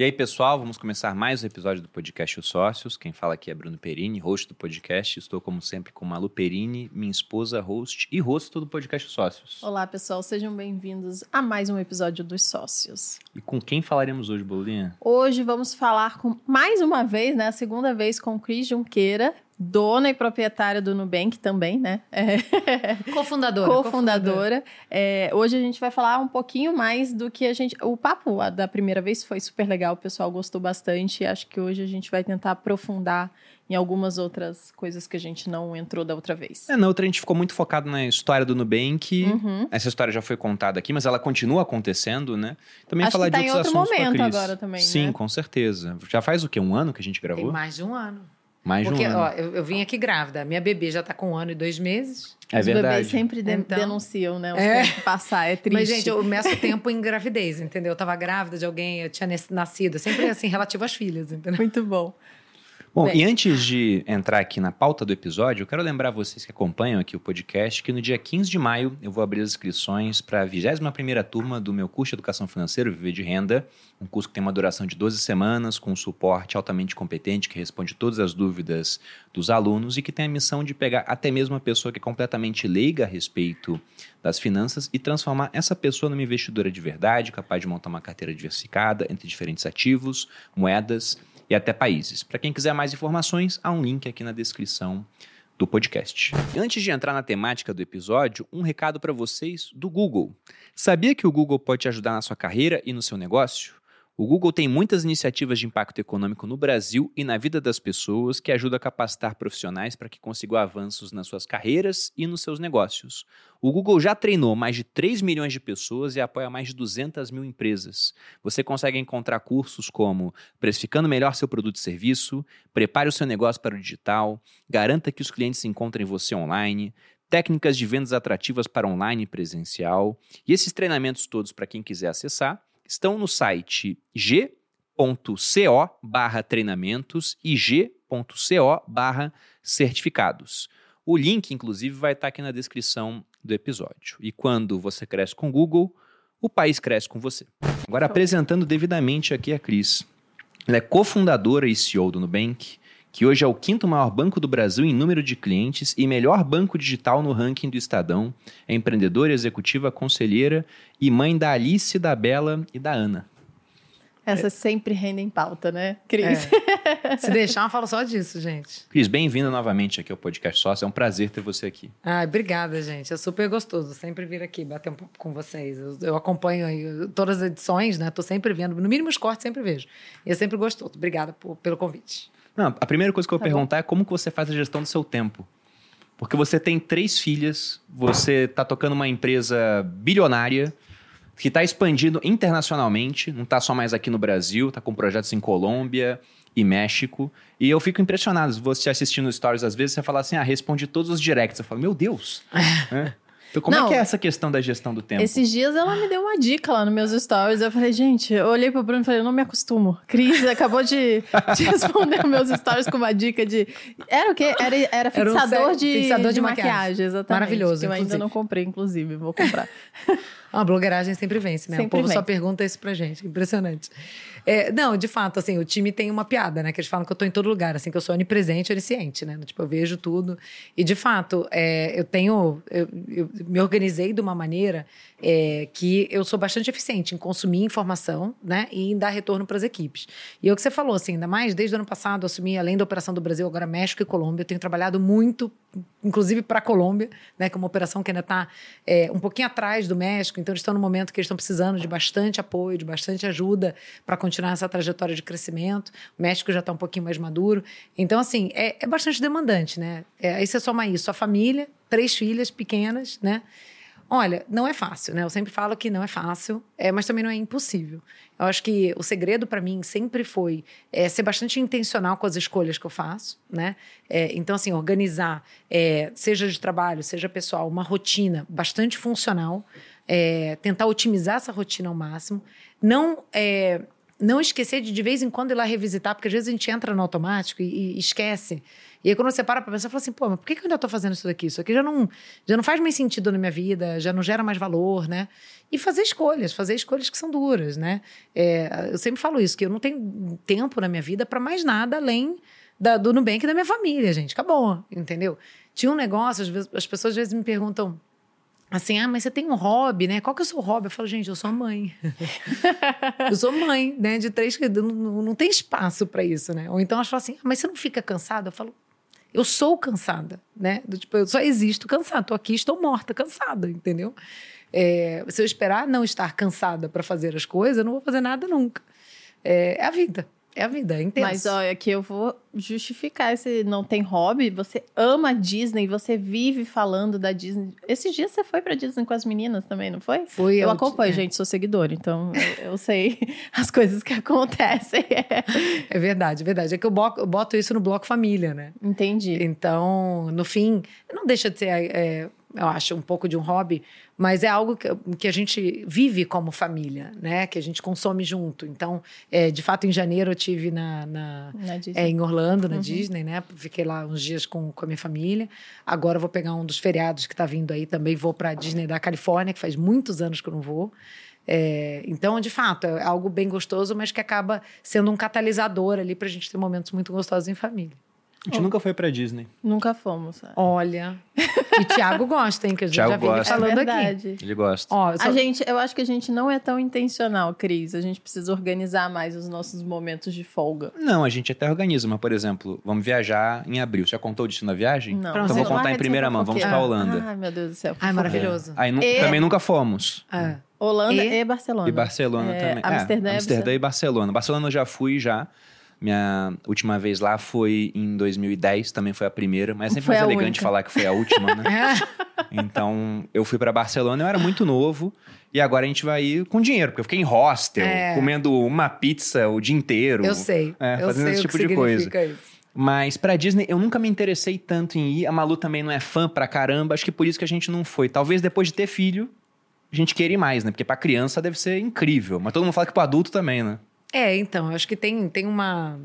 E aí, pessoal, vamos começar mais um episódio do podcast Os Sócios. Quem fala aqui é Bruno Perini, host do podcast. Estou, como sempre, com Malu Perini, minha esposa, host e host do podcast Os Sócios. Olá, pessoal, sejam bem-vindos a mais um episódio dos Sócios. E com quem falaremos hoje, Bolinha? Hoje vamos falar com, mais uma vez, né, a segunda vez com o Cris Junqueira, dona e proprietária do Nubank também, né? É. Cofundadora. Cofundadora. É, hoje a gente vai falar um pouquinho mais do que a gente. O papo da primeira vez foi super legal, o pessoal gostou bastante. Acho que hoje a gente vai tentar aprofundar em algumas outras coisas que a gente não entrou da outra vez. É, na outra a gente ficou muito focado na história do Nubank. Uhum. Essa história já foi contada aqui, mas ela continua acontecendo, né? Também Acho falar que tá de outros em outro momento agora também, Sim, né? com certeza. Já faz o quê? Um ano que a gente gravou? Tem mais de um ano. Mais Porque, um ano. ó, eu, eu, vim aqui grávida. Minha bebê já tá com um ano e dois meses. É Os verdade. bebês sempre de então, denunciam, né? Os é. passar, é triste. Mas, gente, eu meço tempo em gravidez, entendeu? Eu tava grávida de alguém, eu tinha nascido. Sempre assim, relativo às filhas, entendeu? Muito bom. Bom, Bem. e antes de entrar aqui na pauta do episódio, eu quero lembrar vocês que acompanham aqui o podcast que no dia 15 de maio eu vou abrir as inscrições para a 21ª turma do meu curso de Educação Financeira Viver de Renda, um curso que tem uma duração de 12 semanas, com um suporte altamente competente que responde todas as dúvidas dos alunos e que tem a missão de pegar até mesmo uma pessoa que é completamente leiga a respeito das finanças e transformar essa pessoa numa investidora de verdade, capaz de montar uma carteira diversificada entre diferentes ativos, moedas e até países. Para quem quiser mais informações, há um link aqui na descrição do podcast. Antes de entrar na temática do episódio, um recado para vocês do Google. Sabia que o Google pode te ajudar na sua carreira e no seu negócio? O Google tem muitas iniciativas de impacto econômico no Brasil e na vida das pessoas que ajudam a capacitar profissionais para que consigam avanços nas suas carreiras e nos seus negócios. O Google já treinou mais de 3 milhões de pessoas e apoia mais de 200 mil empresas. Você consegue encontrar cursos como Precificando Melhor Seu Produto e Serviço, Prepare o seu negócio para o digital, Garanta que os clientes encontrem você online, técnicas de vendas atrativas para online e presencial. E esses treinamentos todos, para quem quiser acessar, estão no site g.co barra treinamentos e g.co barra certificados. O link, inclusive, vai estar aqui na descrição do episódio. E quando você cresce com o Google, o país cresce com você. Agora, apresentando devidamente aqui a Cris. Ela é cofundadora e CEO do Nubank, que hoje é o quinto maior banco do Brasil em número de clientes e melhor banco digital no ranking do Estadão. É empreendedora, executiva, conselheira e mãe da Alice, da Bela e da Ana. Essas sempre rendem pauta, né, Cris? É. Se deixar, eu falo só disso, gente. Cris, bem-vinda novamente aqui ao Podcast Sócio. É um prazer ter você aqui. Ah, obrigada, gente. É super gostoso sempre vir aqui bater um pouco com vocês. Eu, eu acompanho aí todas as edições, né? Tô sempre vendo. No mínimo os cortes sempre vejo. E é sempre gostoso. Obrigada por, pelo convite. Não, a primeira coisa que eu vou tá perguntar bom. é como que você faz a gestão do seu tempo. Porque você tem três filhas, você está tocando uma empresa bilionária que está expandindo internacionalmente, não está só mais aqui no Brasil, está com projetos em Colômbia e México. E eu fico impressionado, você assistindo stories às vezes, você fala assim, ah, responde todos os directs. Eu falo, meu Deus! é. Então, como Não, é que é essa questão da gestão do tempo? Esses dias ela me deu uma dica lá nos meus stories. Eu falei, gente, eu olhei pro Bruno e falei, eu não me acostumo. Cris acabou de, de responder meus stories com uma dica de. Era o quê? Era, era fixador, era um de, fixador de, de maquiagem. maquiagem. exatamente. Maravilhoso. Que eu ainda não comprei, inclusive, vou comprar. A blogueiragem sempre vence, né? Sempre o povo vem. só pergunta isso pra gente. Impressionante. É, não, de fato, assim, o time tem uma piada, né? Que eles falam que eu tô em todo lugar, assim, que eu sou onipresente, onisciente, né? Tipo, eu vejo tudo. E, de fato, é, eu tenho... Eu, eu, me organizei de uma maneira é, que eu sou bastante eficiente em consumir informação, né? E em dar retorno para as equipes. E é o que você falou, assim, ainda mais desde o ano passado, eu assumi, além da operação do Brasil, agora México e Colômbia. Eu tenho trabalhado muito, inclusive para a Colômbia, né? Que é uma operação que ainda está é, um pouquinho atrás do México. Então, eles estão no momento que eles estão precisando de bastante apoio, de bastante ajuda para continuar essa trajetória de crescimento. O México já está um pouquinho mais maduro. Então, assim, é, é bastante demandante, né? É, aí você soma isso, a família, três filhas pequenas, né? Olha, não é fácil, né? Eu sempre falo que não é fácil, é, mas também não é impossível. Eu acho que o segredo para mim sempre foi é, ser bastante intencional com as escolhas que eu faço, né? É, então, assim, organizar, é, seja de trabalho, seja pessoal, uma rotina bastante funcional, é, tentar otimizar essa rotina ao máximo, não é, não esquecer de de vez em quando ir lá revisitar, porque às vezes a gente entra no automático e, e esquece. E aí quando você para pra pensar, fala assim, pô, mas por que, que eu ainda tô fazendo isso daqui? Isso aqui já não, já não faz mais sentido na minha vida, já não gera mais valor, né? E fazer escolhas, fazer escolhas que são duras, né? É, eu sempre falo isso, que eu não tenho tempo na minha vida para mais nada além da, do Nubank e da minha família, gente. Acabou, entendeu? Tinha um negócio, às vezes, as pessoas às vezes me perguntam, assim, ah, mas você tem um hobby, né? Qual que é o seu hobby? Eu falo, gente, eu sou mãe. eu sou mãe, né? De três não, não, tem espaço para isso, né? Ou então elas falam assim, ah, mas você não fica cansada? Eu falo, eu sou cansada, né? Tipo, eu só existo cansada. Tô aqui, estou morta, cansada, entendeu? É, se eu esperar não estar cansada para fazer as coisas, eu não vou fazer nada nunca. É, é a vida. É a vida, é intenso. Mas olha, que eu vou justificar esse não tem hobby. Você ama a Disney, você vive falando da Disney. Esses dias você foi pra Disney com as meninas também, não foi? Fui. Eu, eu acompanho, é. gente, sou seguidora, então eu, eu, sei as coisas que acontecem. é verdade, é verdade. É que eu boto isso no bloco família, né? Entendi. Então, no fim, não deixa de ser. É, eu acho, um pouco de um hobby, mas é algo que, que a gente vive como família, né? Que a gente consome junto. Então, é, de fato, em janeiro eu tive na, na, na é, em Orlando, na uhum. Disney, né? Fiquei lá uns dias com, com a minha família. Agora eu vou pegar um dos feriados que está vindo aí também. Vou para a Disney da Califórnia, que faz muitos anos que eu não vou. É, então, de fato, é algo bem gostoso, mas que acaba sendo um catalisador ali para a gente ter momentos muito gostosos em família. A gente oh. nunca foi pra Disney. Nunca fomos. Sabe? Olha. E Thiago gosta, hein? Que a gente Thiago já vinha falando é aqui. Ele gosta. Ó, só... A gente, eu acho que a gente não é tão intencional, Cris. A gente precisa organizar mais os nossos momentos de folga. Não, a gente até organiza, mas, por exemplo, vamos viajar em abril. Você já contou o destino da viagem? Não. Então vou contar em primeira mão. Vamos pra Holanda. Ai, meu Deus do céu. Ai, maravilhoso. É. Aí e... também nunca fomos. É. Holanda e, e Barcelona. E Barcelona é, também. Amsterdã, é, Amsterdã e Barcelona. Barcelona eu já fui já. Minha última vez lá foi em 2010, também foi a primeira, mas é sempre foi mais elegante única. falar que foi a última, né? então, eu fui para Barcelona, eu era muito novo, e agora a gente vai ir com dinheiro, porque eu fiquei em hostel, é. comendo uma pizza o dia inteiro. Eu sei. É, eu fazendo sei esse tipo de coisa. Isso. Mas pra Disney eu nunca me interessei tanto em ir. A Malu também não é fã pra caramba, acho que por isso que a gente não foi. Talvez depois de ter filho, a gente queira ir mais, né? Porque pra criança deve ser incrível. Mas todo mundo fala que pro adulto também, né? É, então, eu acho que tem, tem uma.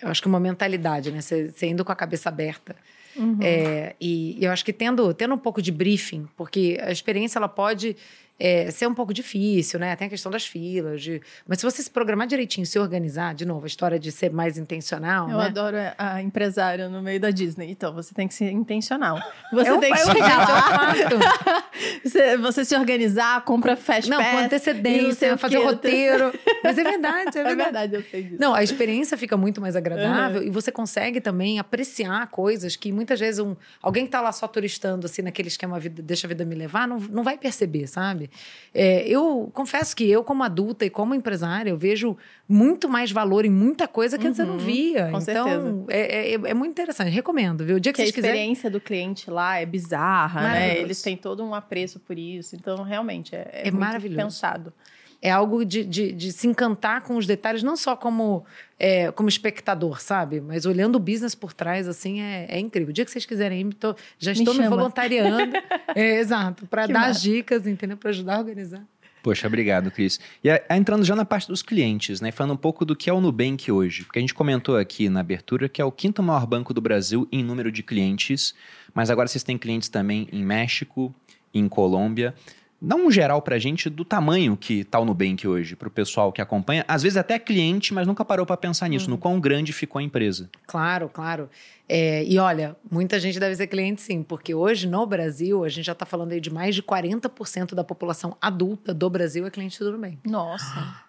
Eu acho que uma mentalidade, né? Você, indo com a cabeça aberta. Uhum. É, e, e eu acho que tendo, tendo um pouco de briefing, porque a experiência ela pode é, ser um pouco difícil, né? Tem a questão das filas. De... Mas se você se programar direitinho, se organizar, de novo, a história de ser mais intencional. Eu né? adoro a empresária no meio da Disney. Então, você tem que ser intencional. Você eu, tem que chegar lá. você, você se organizar, compra fast Não, pass, com antecedência, fazer o roteiro. Mas é verdade, é, é verdade. É verdade, eu sei disso. Não, a experiência fica muito mais agradável uhum. e você consegue também apreciar coisas que muitas vezes um, alguém que está lá só turistando, assim, naquele esquema vida, deixa a vida me levar, não, não vai perceber, sabe? É, eu confesso que eu, como adulta e como empresária, eu vejo muito mais valor em muita coisa que uhum, antes eu não uhum, via. Com então, é, é, é, muito interessante. Recomendo, viu? O dia que, que vocês a experiência do cliente lá é bizarra, né? Eles têm todo um apreço por isso. Então, realmente, é, é, é maravilhoso. pensado é algo de, de, de, se encantar com os detalhes, não só como, é, como espectador, sabe? Mas olhando o business por trás, assim, é, é incrível. O dia que vocês quiserem ir, tô, já estou me, me voluntariando. é, exato, para dar massa. as dicas, entendeu? Para ajudar a organizar. Poxa, obrigado, Cris. E a, a, entrando já na parte dos clientes, né? Falando um pouco do que é o Nubank hoje. Porque a gente comentou aqui na abertura que é o quinto maior banco do Brasil em número de clientes, mas agora vocês têm clientes também em México, em Colômbia. Dá um geral pra gente do tamanho que tá o Nubank hoje, pro pessoal que acompanha. Às vezes até cliente, mas nunca parou para pensar nisso, uhum. no quão grande ficou a empresa. Claro, claro. É, e olha, muita gente deve ser cliente sim, porque hoje no Brasil, a gente já está falando aí de mais de 40% da população adulta do Brasil é cliente do Nubank. Nossa.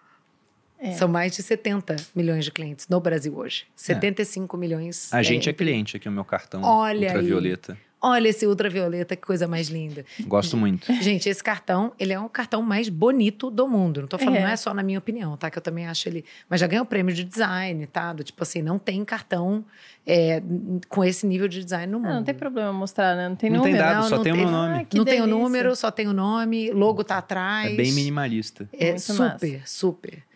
É. São mais de 70 milhões de clientes no Brasil hoje. 75 é. milhões. A gente é, é cliente aqui, o meu cartão Olha ultravioleta. Aí. Olha esse ultravioleta, que coisa mais linda. Gosto muito. Gente, esse cartão, ele é o cartão mais bonito do mundo. Não tô falando, é. não é só na minha opinião, tá? Que eu também acho ele. Mas já ganhou prêmio de design, tá? Do, tipo assim, não tem cartão é, com esse nível de design no mundo. Não, não tem problema mostrar, né? Não tem não número. Tem dado, não, só não tem o meu nome. Ah, não delícia. tem o número, só tem o nome, logo tá atrás. É bem minimalista. É Muito super, massa. super.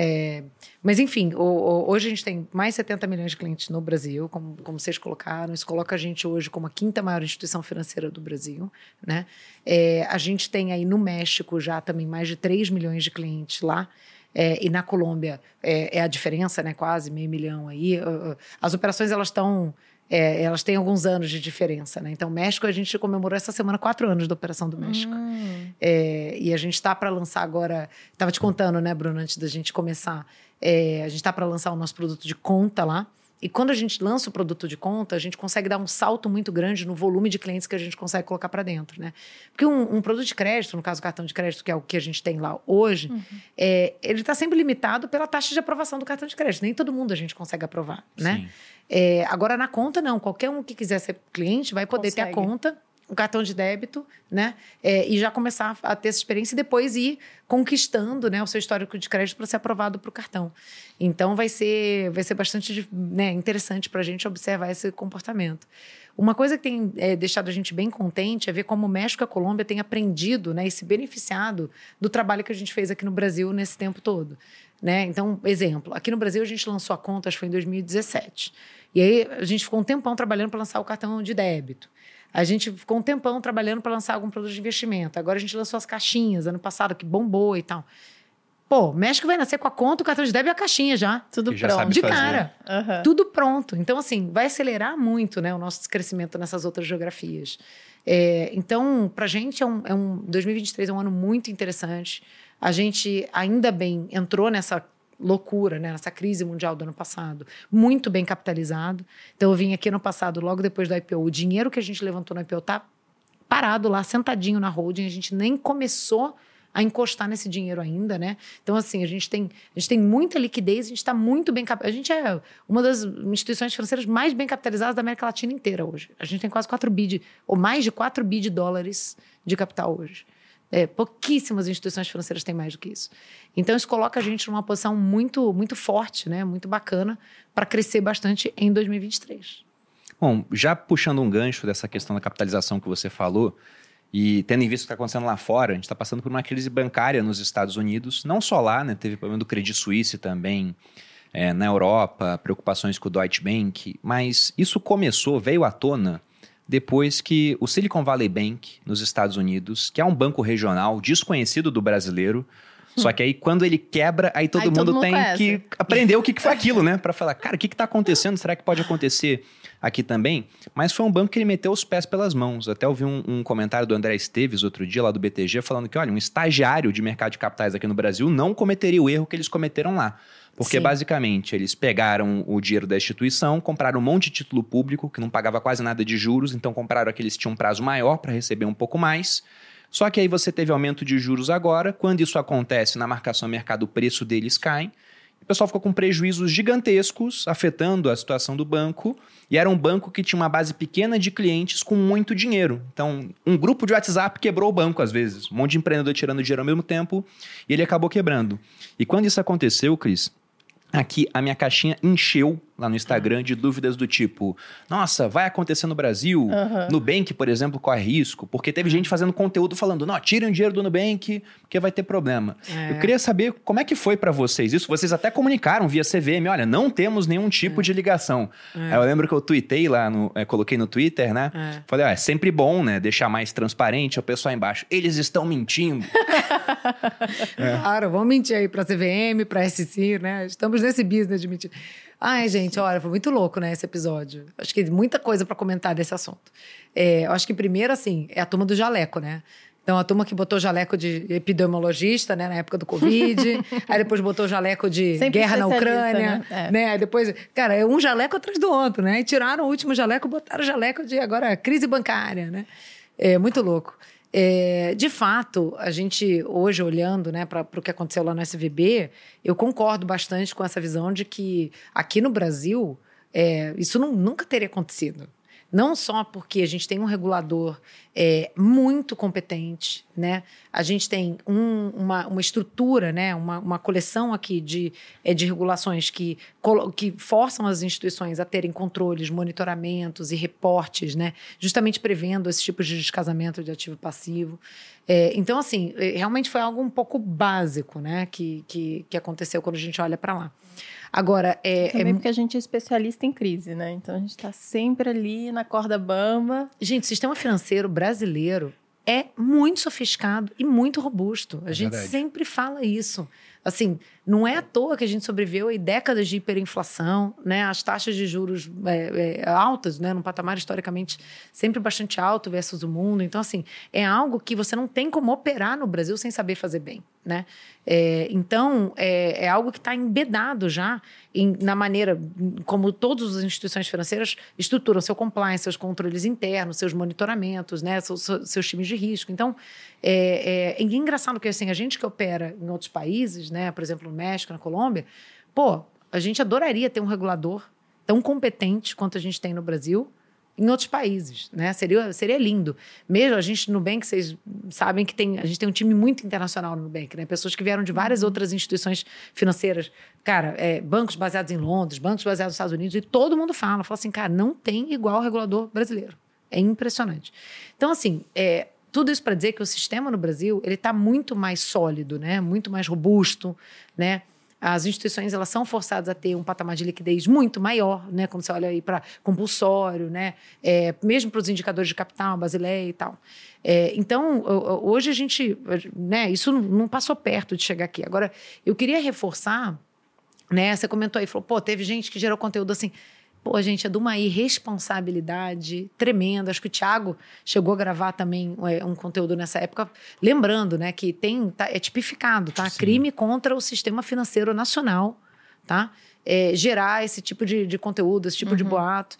É, mas, enfim, o, o, hoje a gente tem mais 70 milhões de clientes no Brasil, como, como vocês colocaram. Isso coloca a gente hoje como a quinta maior instituição financeira do Brasil. Né? É, a gente tem aí no México já também mais de 3 milhões de clientes lá. é, e na Colômbia é, é, a diferença, né? Quase meio milhão aí. As operações elas estão é, elas têm alguns anos de diferença, né? Então, México, a gente comemorou essa semana quatro anos da Operação do México. Hum. É, e a gente está para lançar agora. Estava te contando, né, Bruno, antes da gente começar. É, a gente está para lançar o nosso produto de conta lá. E quando a gente lança o produto de conta, a gente consegue dar um salto muito grande no volume de clientes que a gente consegue colocar para dentro, né? Porque um, um, produto de crédito, no caso o cartão de crédito, que é o que a gente tem lá hoje, uhum. é, ele está sempre limitado pela taxa de aprovação do cartão de crédito. Nem todo mundo a gente consegue aprovar, né? É, agora na conta não, qualquer um que quiser ser cliente vai poder consegue. ter a conta um cartão de débito, né? É, e já começar a ter essa experiência e depois ir conquistando né, o seu histórico de crédito para ser aprovado para o cartão. Então vai ser, vai ser bastante né, interessante para a gente observar esse comportamento. Uma coisa que tem é, deixado a gente bem contente é ver como o México e a Colômbia têm aprendido né, e se beneficiado do trabalho que a gente fez aqui no Brasil nesse tempo todo. Né? Então, exemplo, aqui no Brasil a gente lançou a conta, acho que foi em 2017. E aí a gente ficou um tempão trabalhando para lançar o cartão de débito. A gente ficou um tempão trabalhando para lançar algum produto de investimento. Agora a gente lançou as caixinhas ano passado, que bombou e tal. Pô, o México vai nascer com a conta, o cartão de débito e a caixinha já. Tudo já pronto. De cara. Uhum. Tudo pronto. Então, assim, vai acelerar muito né, o nosso crescimento nessas outras geografias. É, então, para a gente, é um, é um, 2023 é um ano muito interessante. A gente, ainda bem, entrou nessa loucura, né, nessa crise mundial do ano passado, muito bem capitalizado. Então eu vim aqui no passado, logo depois do IPO, o dinheiro que a gente levantou no IPO tá parado lá, sentadinho na holding, a gente nem começou a encostar nesse dinheiro ainda, né? Então, assim, a gente tem, a gente tem muita liquidez, a gente está muito bem capitalizado. A gente é uma das instituições financeiras mais bem capitalizadas da América Latina inteira hoje. A gente tem quase 4 bi, de, ou mais de 4 bi de dólares de capital hoje. É, pouquíssimas instituições financeiras têm mais do que isso. Então, isso coloca a gente numa posição muito, muito forte, né? muito bacana, para crescer bastante em 2023. Bom, já puxando um gancho dessa questão da capitalização que você falou, e tendo em vista o que está acontecendo lá fora, a gente está passando por uma crise bancária nos Estados Unidos, não só lá, né? teve problema do Credit Suisse também, é, na Europa, preocupações com o Deutsche Bank, mas isso começou, veio à tona depois que o Silicon Valley Bank, nos Estados Unidos, que é um banco regional desconhecido do brasileiro, hum. só que aí quando ele quebra, aí todo, aí mundo, todo mundo tem conhece. que aprender o que, que foi aquilo, né? Para falar, cara, o que está acontecendo? Será que pode acontecer aqui também? Mas foi um banco que ele meteu os pés pelas mãos. Até ouvi um, um comentário do André Esteves outro dia, lá do BTG, falando que, olha, um estagiário de mercado de capitais aqui no Brasil não cometeria o erro que eles cometeram lá. Porque Sim. basicamente eles pegaram o dinheiro da instituição, compraram um monte de título público que não pagava quase nada de juros, então compraram aqueles que tinham um prazo maior para receber um pouco mais. Só que aí você teve aumento de juros agora. Quando isso acontece na marcação mercado, o preço deles cai. Pessoal ficou com prejuízos gigantescos, afetando a situação do banco. E era um banco que tinha uma base pequena de clientes com muito dinheiro. Então, um grupo de WhatsApp quebrou o banco às vezes. Um monte de empreendedor tirando dinheiro ao mesmo tempo e ele acabou quebrando. E quando isso aconteceu, Cris, Aqui a minha caixinha encheu lá no Instagram de dúvidas do tipo: nossa, vai acontecer no Brasil? Uhum. Nubank, por exemplo, corre risco? Porque teve gente fazendo conteúdo falando: não, tirem o dinheiro do Nubank, porque vai ter problema. É. Eu queria saber como é que foi para vocês isso. Vocês até comunicaram via CVM: olha, não temos nenhum tipo é. de ligação. É. eu lembro que eu tuitei lá, no, é, coloquei no Twitter, né? É. Falei: ó, é sempre bom, né? Deixar mais transparente. O pessoal embaixo: eles estão mentindo. claro, vamos mentir aí pra CVM, pra SC, né? Estamos nesse business de mentir. Ai, gente, olha, foi muito louco, né, esse episódio. Acho que muita coisa para comentar desse assunto. É, eu acho que primeiro, assim, é a turma do jaleco, né? Então, a turma que botou jaleco de epidemiologista, né, na época do Covid. aí depois botou jaleco de Sempre guerra na Ucrânia. Né? É. né? Aí depois, cara, é um jaleco atrás do outro, né? E tiraram o último jaleco, botaram o jaleco de agora crise bancária, né? É muito louco. É, de fato, a gente hoje olhando né, para o que aconteceu lá no SVB, eu concordo bastante com essa visão de que aqui no Brasil é, isso não, nunca teria acontecido. Não só porque a gente tem um regulador é, muito competente, né? A gente tem um, uma, uma estrutura, né? Uma, uma coleção aqui de, é, de regulações que, que forçam as instituições a terem controles, monitoramentos e reportes, né? Justamente prevendo esses tipos de descasamento de ativo passivo. É, então, assim, é, realmente foi algo um pouco básico, né? Que, que, que aconteceu quando a gente olha para lá. Agora, é. Também é... porque a gente é especialista em crise, né? Então a gente está sempre ali na corda bamba. Gente, o sistema financeiro brasileiro é muito sofisticado e muito robusto. A é gente verdade. sempre fala isso. Assim, não é à toa que a gente sobreviveu em décadas de hiperinflação, né? As taxas de juros é, é, altas, né? Num patamar historicamente sempre bastante alto versus o mundo. Então, assim, é algo que você não tem como operar no Brasil sem saber fazer bem, né? É, então, é, é, algo que está embedado já em, na maneira como todas as instituições financeiras estruturam seu compliance, seus controles internos, seus monitoramentos, né? seus, seus times de risco. Então, é, é, é engraçado que assim, a gente que opera em outros países, né? por exemplo, México, na Colômbia, pô, a gente adoraria ter um regulador tão competente quanto a gente tem no Brasil em outros países, né? Seria, seria lindo. Mesmo a gente no Nubank, vocês sabem que tem, a gente tem um time muito internacional no Nubank, né? Pessoas que vieram de várias uhum. outras instituições financeiras. Cara, é, bancos baseados em Londres, bancos baseados nos Estados Unidos, e todo mundo fala, fala assim, cara, não tem igual regulador brasileiro. É impressionante. Então, assim, é, tudo isso para dizer que o sistema no Brasil ele está muito mais sólido, né? Muito mais robusto, né? As instituições elas são forçadas a ter um patamar de liquidez muito maior, né? Quando você olha aí para compulsório, né? É, mesmo para os indicadores de capital, Basileia e tal. É, então, hoje a gente, né? Isso não passou perto de chegar aqui. Agora, eu queria reforçar, né? Você comentou aí, falou, pô, teve gente que gerou conteúdo assim. Pô, gente, é de uma irresponsabilidade tremenda. Acho que o Thiago chegou a gravar também é, um conteúdo nessa época, lembrando, né, que tem tá, é tipificado, tá? Sim. Crime contra o sistema financeiro nacional, tá? É, gerar esse tipo de, de conteúdo, esse tipo uhum. de boato.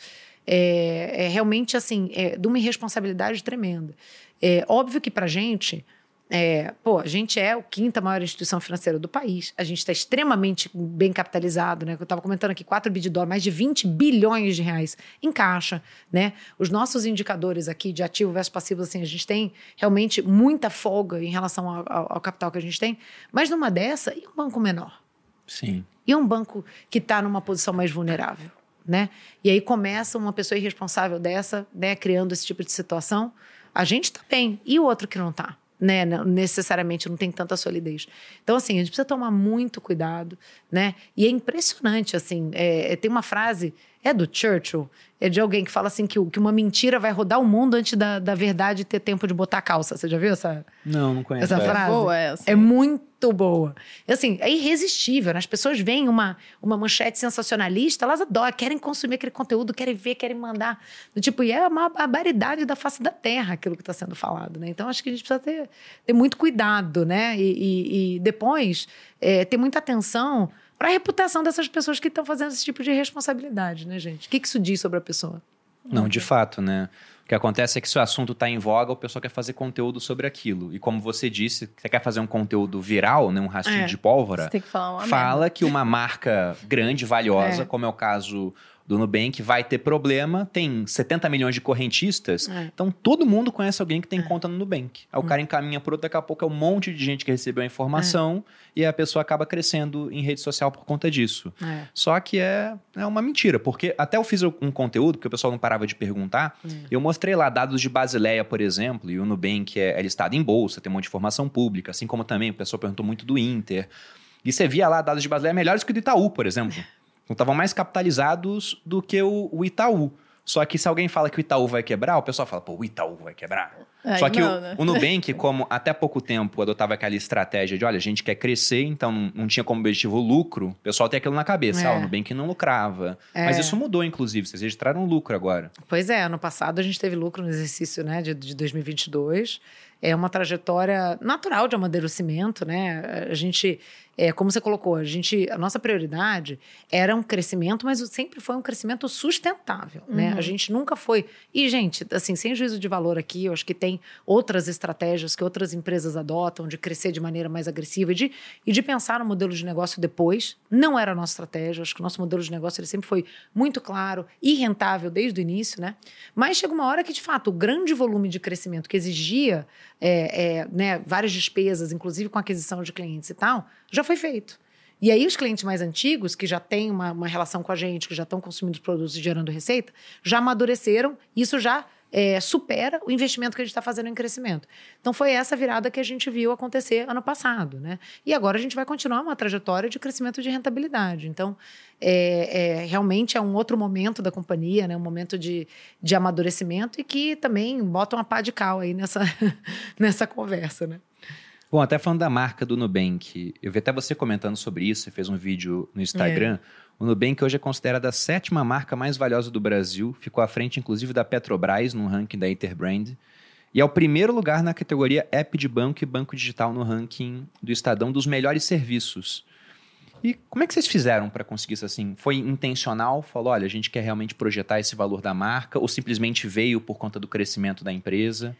É, é, realmente, assim, é de uma irresponsabilidade tremenda. É óbvio que pra gente é, pô, a gente é a quinta maior instituição financeira do país. A gente está extremamente bem capitalizado, né? Eu estava comentando aqui, 4 bi de dólar, mais de 20 bilhões de reais em caixa, né? Os nossos indicadores aqui de ativo versus passivo, assim, a gente tem realmente muita folga em relação ao, ao, ao capital que a gente tem. Mas numa dessa, e um banco menor? Sim. E um banco que está numa posição mais vulnerável, né? E aí começa uma pessoa irresponsável dessa, né, criando esse tipo de situação. A gente está bem. E o outro que não está? Né, necessariamente não tem tanta solidez. Então, assim, a gente precisa tomar muito cuidado, né? E é impressionante, assim, é, tem uma frase, é do Churchill, é de alguém que fala assim que, que uma mentira vai rodar o mundo antes da, da verdade ter tempo de botar calça. Você já viu essa? Não, não conheço. Essa frase? É boa essa. É muito boa. Assim, é irresistível. Né? As pessoas veem uma, uma manchete sensacionalista, elas adoram, querem consumir aquele conteúdo, querem ver, querem mandar. Tipo, e é uma barbaridade da face da terra aquilo que está sendo falado, né? Então, acho que a gente precisa ter, ter muito cuidado, né? E, e, e depois é, ter muita atenção para a reputação dessas pessoas que estão fazendo esse tipo de responsabilidade, né, gente? O que, que isso diz sobre a pessoa? Não, de fato, né? O que acontece é que se o assunto está em voga, o pessoal quer fazer conteúdo sobre aquilo. E como você disse, você quer fazer um conteúdo viral, né, um rastilho é, de pólvora, você tem que falar uma fala merda. que uma marca grande, valiosa, é. como é o caso do Nubank vai ter problema, tem 70 milhões de correntistas, é. então todo mundo conhece alguém que tem é. conta no Nubank. Aí o cara encaminha para outro, daqui a pouco é um monte de gente que recebeu a informação é. e a pessoa acaba crescendo em rede social por conta disso. É. Só que é, é uma mentira, porque até eu fiz um conteúdo que o pessoal não parava de perguntar, é. eu mostrei lá dados de Basileia, por exemplo, e o Nubank é, é listado em bolsa, tem um monte de informação pública, assim como também o pessoal perguntou muito do Inter. E você via lá dados de Basileia melhores que o do Itaú, por exemplo. Então estavam mais capitalizados do que o, o, Itaú. Só que se alguém fala que o Itaú vai quebrar, o pessoal fala, pô, o Itaú vai quebrar. Só que não, o, né? o Nubank, como até pouco tempo adotava aquela estratégia de, olha, a gente quer crescer, então não, tinha como objetivo o lucro, o pessoal tem aquilo na cabeça, é. ah, o Nubank não lucrava. É. Mas isso mudou, inclusive, vocês registraram lucro agora. Pois é, ano passado a gente teve lucro no exercício né, de, de 2022. É uma trajetória natural de amadurecimento, né? A gente é, como você colocou, a gente, a nossa prioridade era um crescimento, mas sempre foi um crescimento sustentável, né? uhum. né? A gente nunca foi. E gente, assim, sem juízo de valor aqui, eu acho que tem outras estratégias que outras empresas adotam de crescer de maneira mais agressiva e de, e de pensar no modelo de negócio depois. Não era a nossa estratégia. Acho que o nosso modelo de negócio ele sempre foi muito claro e rentável desde o início, né? Mas chega uma hora que, de fato, o grande volume de crescimento que exigia é, é, né, várias despesas, inclusive com aquisição de clientes e tal, já foi feito. E aí, os clientes mais antigos, que já têm uma, uma relação com a gente, que já estão consumindo produtos e gerando receita, já amadureceram, isso já é, supera o investimento que a gente está fazendo em crescimento. Então, foi essa virada que a gente viu acontecer ano passado. Né? E agora a gente vai continuar uma trajetória de crescimento de rentabilidade. Então, é, é, realmente é um outro momento da companhia, né? um momento de, de amadurecimento e que também bota uma pá de cal aí nessa, nessa conversa. Né? Bom, até falando da marca do Nubank, eu vi até você comentando sobre isso, você fez um vídeo no Instagram. É. O Nubank hoje é considerada a sétima marca mais valiosa do Brasil, ficou à frente inclusive da Petrobras no ranking da Interbrand. E é o primeiro lugar na categoria App de Banco e Banco Digital no ranking do Estadão dos melhores serviços. E como é que vocês fizeram para conseguir isso assim? Foi intencional? Falou, olha, a gente quer realmente projetar esse valor da marca ou simplesmente veio por conta do crescimento da empresa?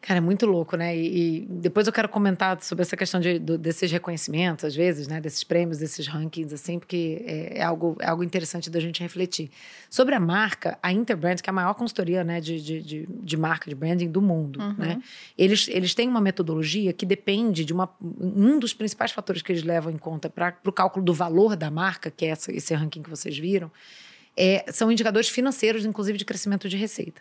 Cara, é muito louco, né? E, e, depois eu quero comentar sobre essa questão de, do, desses reconhecimentos, às vezes, né? Desses prêmios, desses rankings, assim, porque é, é, algo, é algo interessante da gente refletir. Sobre a marca, a Interbrand, que é a maior consultoria né, de, de, de, de marca, de branding do mundo, uhum. né? Eles, eles têm uma metodologia que depende de uma... Um dos principais fatores que eles levam em conta para o cálculo do valor da marca, que é essa, esse ranking que vocês viram, é, são indicadores financeiros, inclusive de crescimento de receita.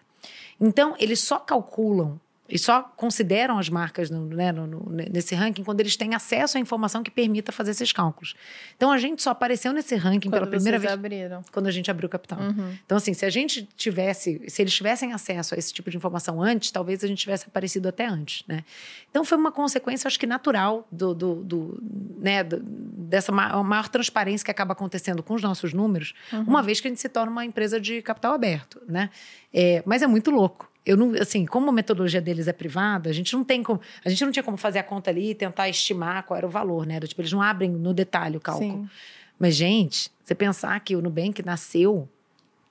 Então, eles só calculam e só consideram as marcas no, né, no, no, nesse ranking quando eles têm acesso à informação que permita fazer esses cálculos. Então a gente só apareceu nesse ranking quando pela primeira vez abriram. quando a gente abriu o capital. Uhum. Então assim, se a gente tivesse, se eles tivessem acesso a esse tipo de informação antes, talvez a gente tivesse aparecido até antes, né? Então foi uma consequência, acho que natural do, do, do né, do, dessa maior, maior, transparência que acaba acontecendo com os nossos números, uhum. uma vez que a gente se torna uma empresa de capital aberto, né? É, mas é muito louco eu não, assim, como a metodologia deles é privada, a gente não tem como, a gente não tinha como fazer a conta ali e tentar estimar qual era o valor, né? Tipo, eles não abrem no detalhe o cálculo. Sim. Mas, gente, você pensar que o Nubank nasceu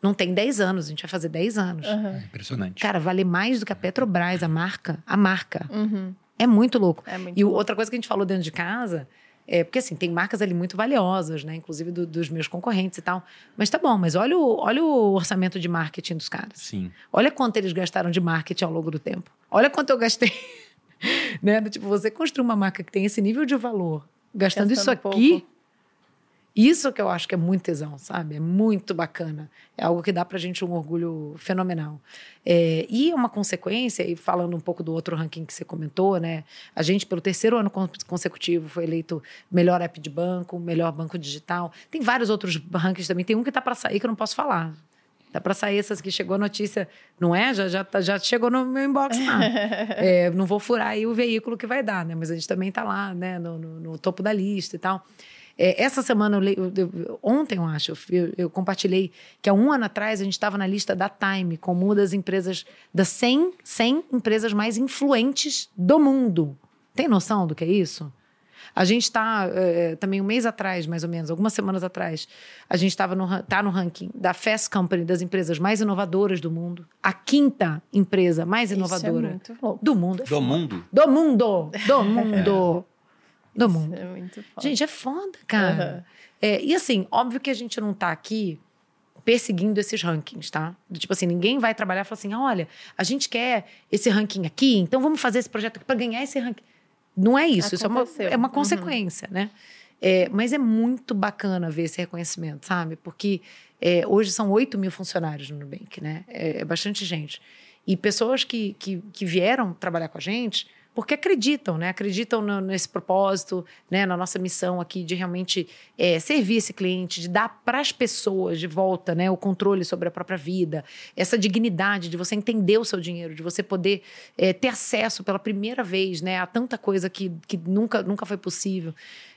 não tem 10 anos, a gente vai fazer 10 anos. Uhum. É impressionante. Cara, vale mais do que a Petrobras, a marca, a marca. Uhum. É muito louco. É muito e louco. outra coisa que a gente falou dentro de casa é, porque assim, tem marcas ali muito valiosas, né? Inclusive do, dos meus concorrentes e tal. Mas tá bom, mas olha o, olha o orçamento de marketing dos caras. Sim. Olha quanto eles gastaram de marketing ao longo do tempo. Olha quanto eu gastei. né? Tipo, você construir uma marca que tem esse nível de valor, gastando, gastando isso aqui. Pouco. Isso que eu acho que é muito tesão, sabe? É muito bacana. É algo que dá pra gente um orgulho fenomenal. É, e uma consequência, e falando um pouco do outro ranking que você comentou, né? A gente, pelo terceiro ano consecutivo, foi eleito melhor app de banco, melhor banco digital. Tem vários outros rankings também. Tem um que tá para sair que eu não posso falar. Dá para sair essas que chegou a notícia, não é? Já, já, tá, já chegou no meu inbox lá. é, não vou furar aí o veículo que vai dar, né? Mas a gente também tá lá, né? no, no, no topo da lista e tal. É, essa semana, eu, eu, ontem, eu acho, eu, eu, compartilhei que há um ano atrás a gente estava na lista da Time como uma das empresas, das 100, 100 empresas mais influentes do mundo. Tem noção do que é isso? A gente está, é, também um mês atrás, mais ou menos, algumas semanas atrás, a gente estava no, tá no ranking da Fast Company, das empresas mais inovadoras do mundo. A quinta empresa mais inovadora é do mundo. Do mundo? Do mundo! Do mundo! Do mundo. É muito foda. Gente, é foda, cara. Uhum. É, e assim, óbvio que a gente não tá aqui perseguindo esses rankings, tá? Tipo assim, ninguém vai trabalhar e falar assim: olha, a gente quer esse ranking aqui, então vamos fazer esse projeto aqui para ganhar esse ranking. Não é isso, Aconteceu. isso é uma, é uma uhum. consequência, né? É, mas é muito bacana ver esse reconhecimento, sabe? Porque é, hoje são 8 mil funcionários no Nubank, né? É, é bastante gente. E pessoas que, que, que vieram trabalhar com a gente porque acreditam, né? Acreditam no, nesse propósito, né? Na nossa missão aqui de realmente é, servir esse cliente, de dar para as pessoas de volta, né? O controle sobre a própria vida, essa dignidade de você entender o seu dinheiro, de você poder é, ter acesso pela primeira vez, né? A tanta coisa que, que nunca, nunca foi possível.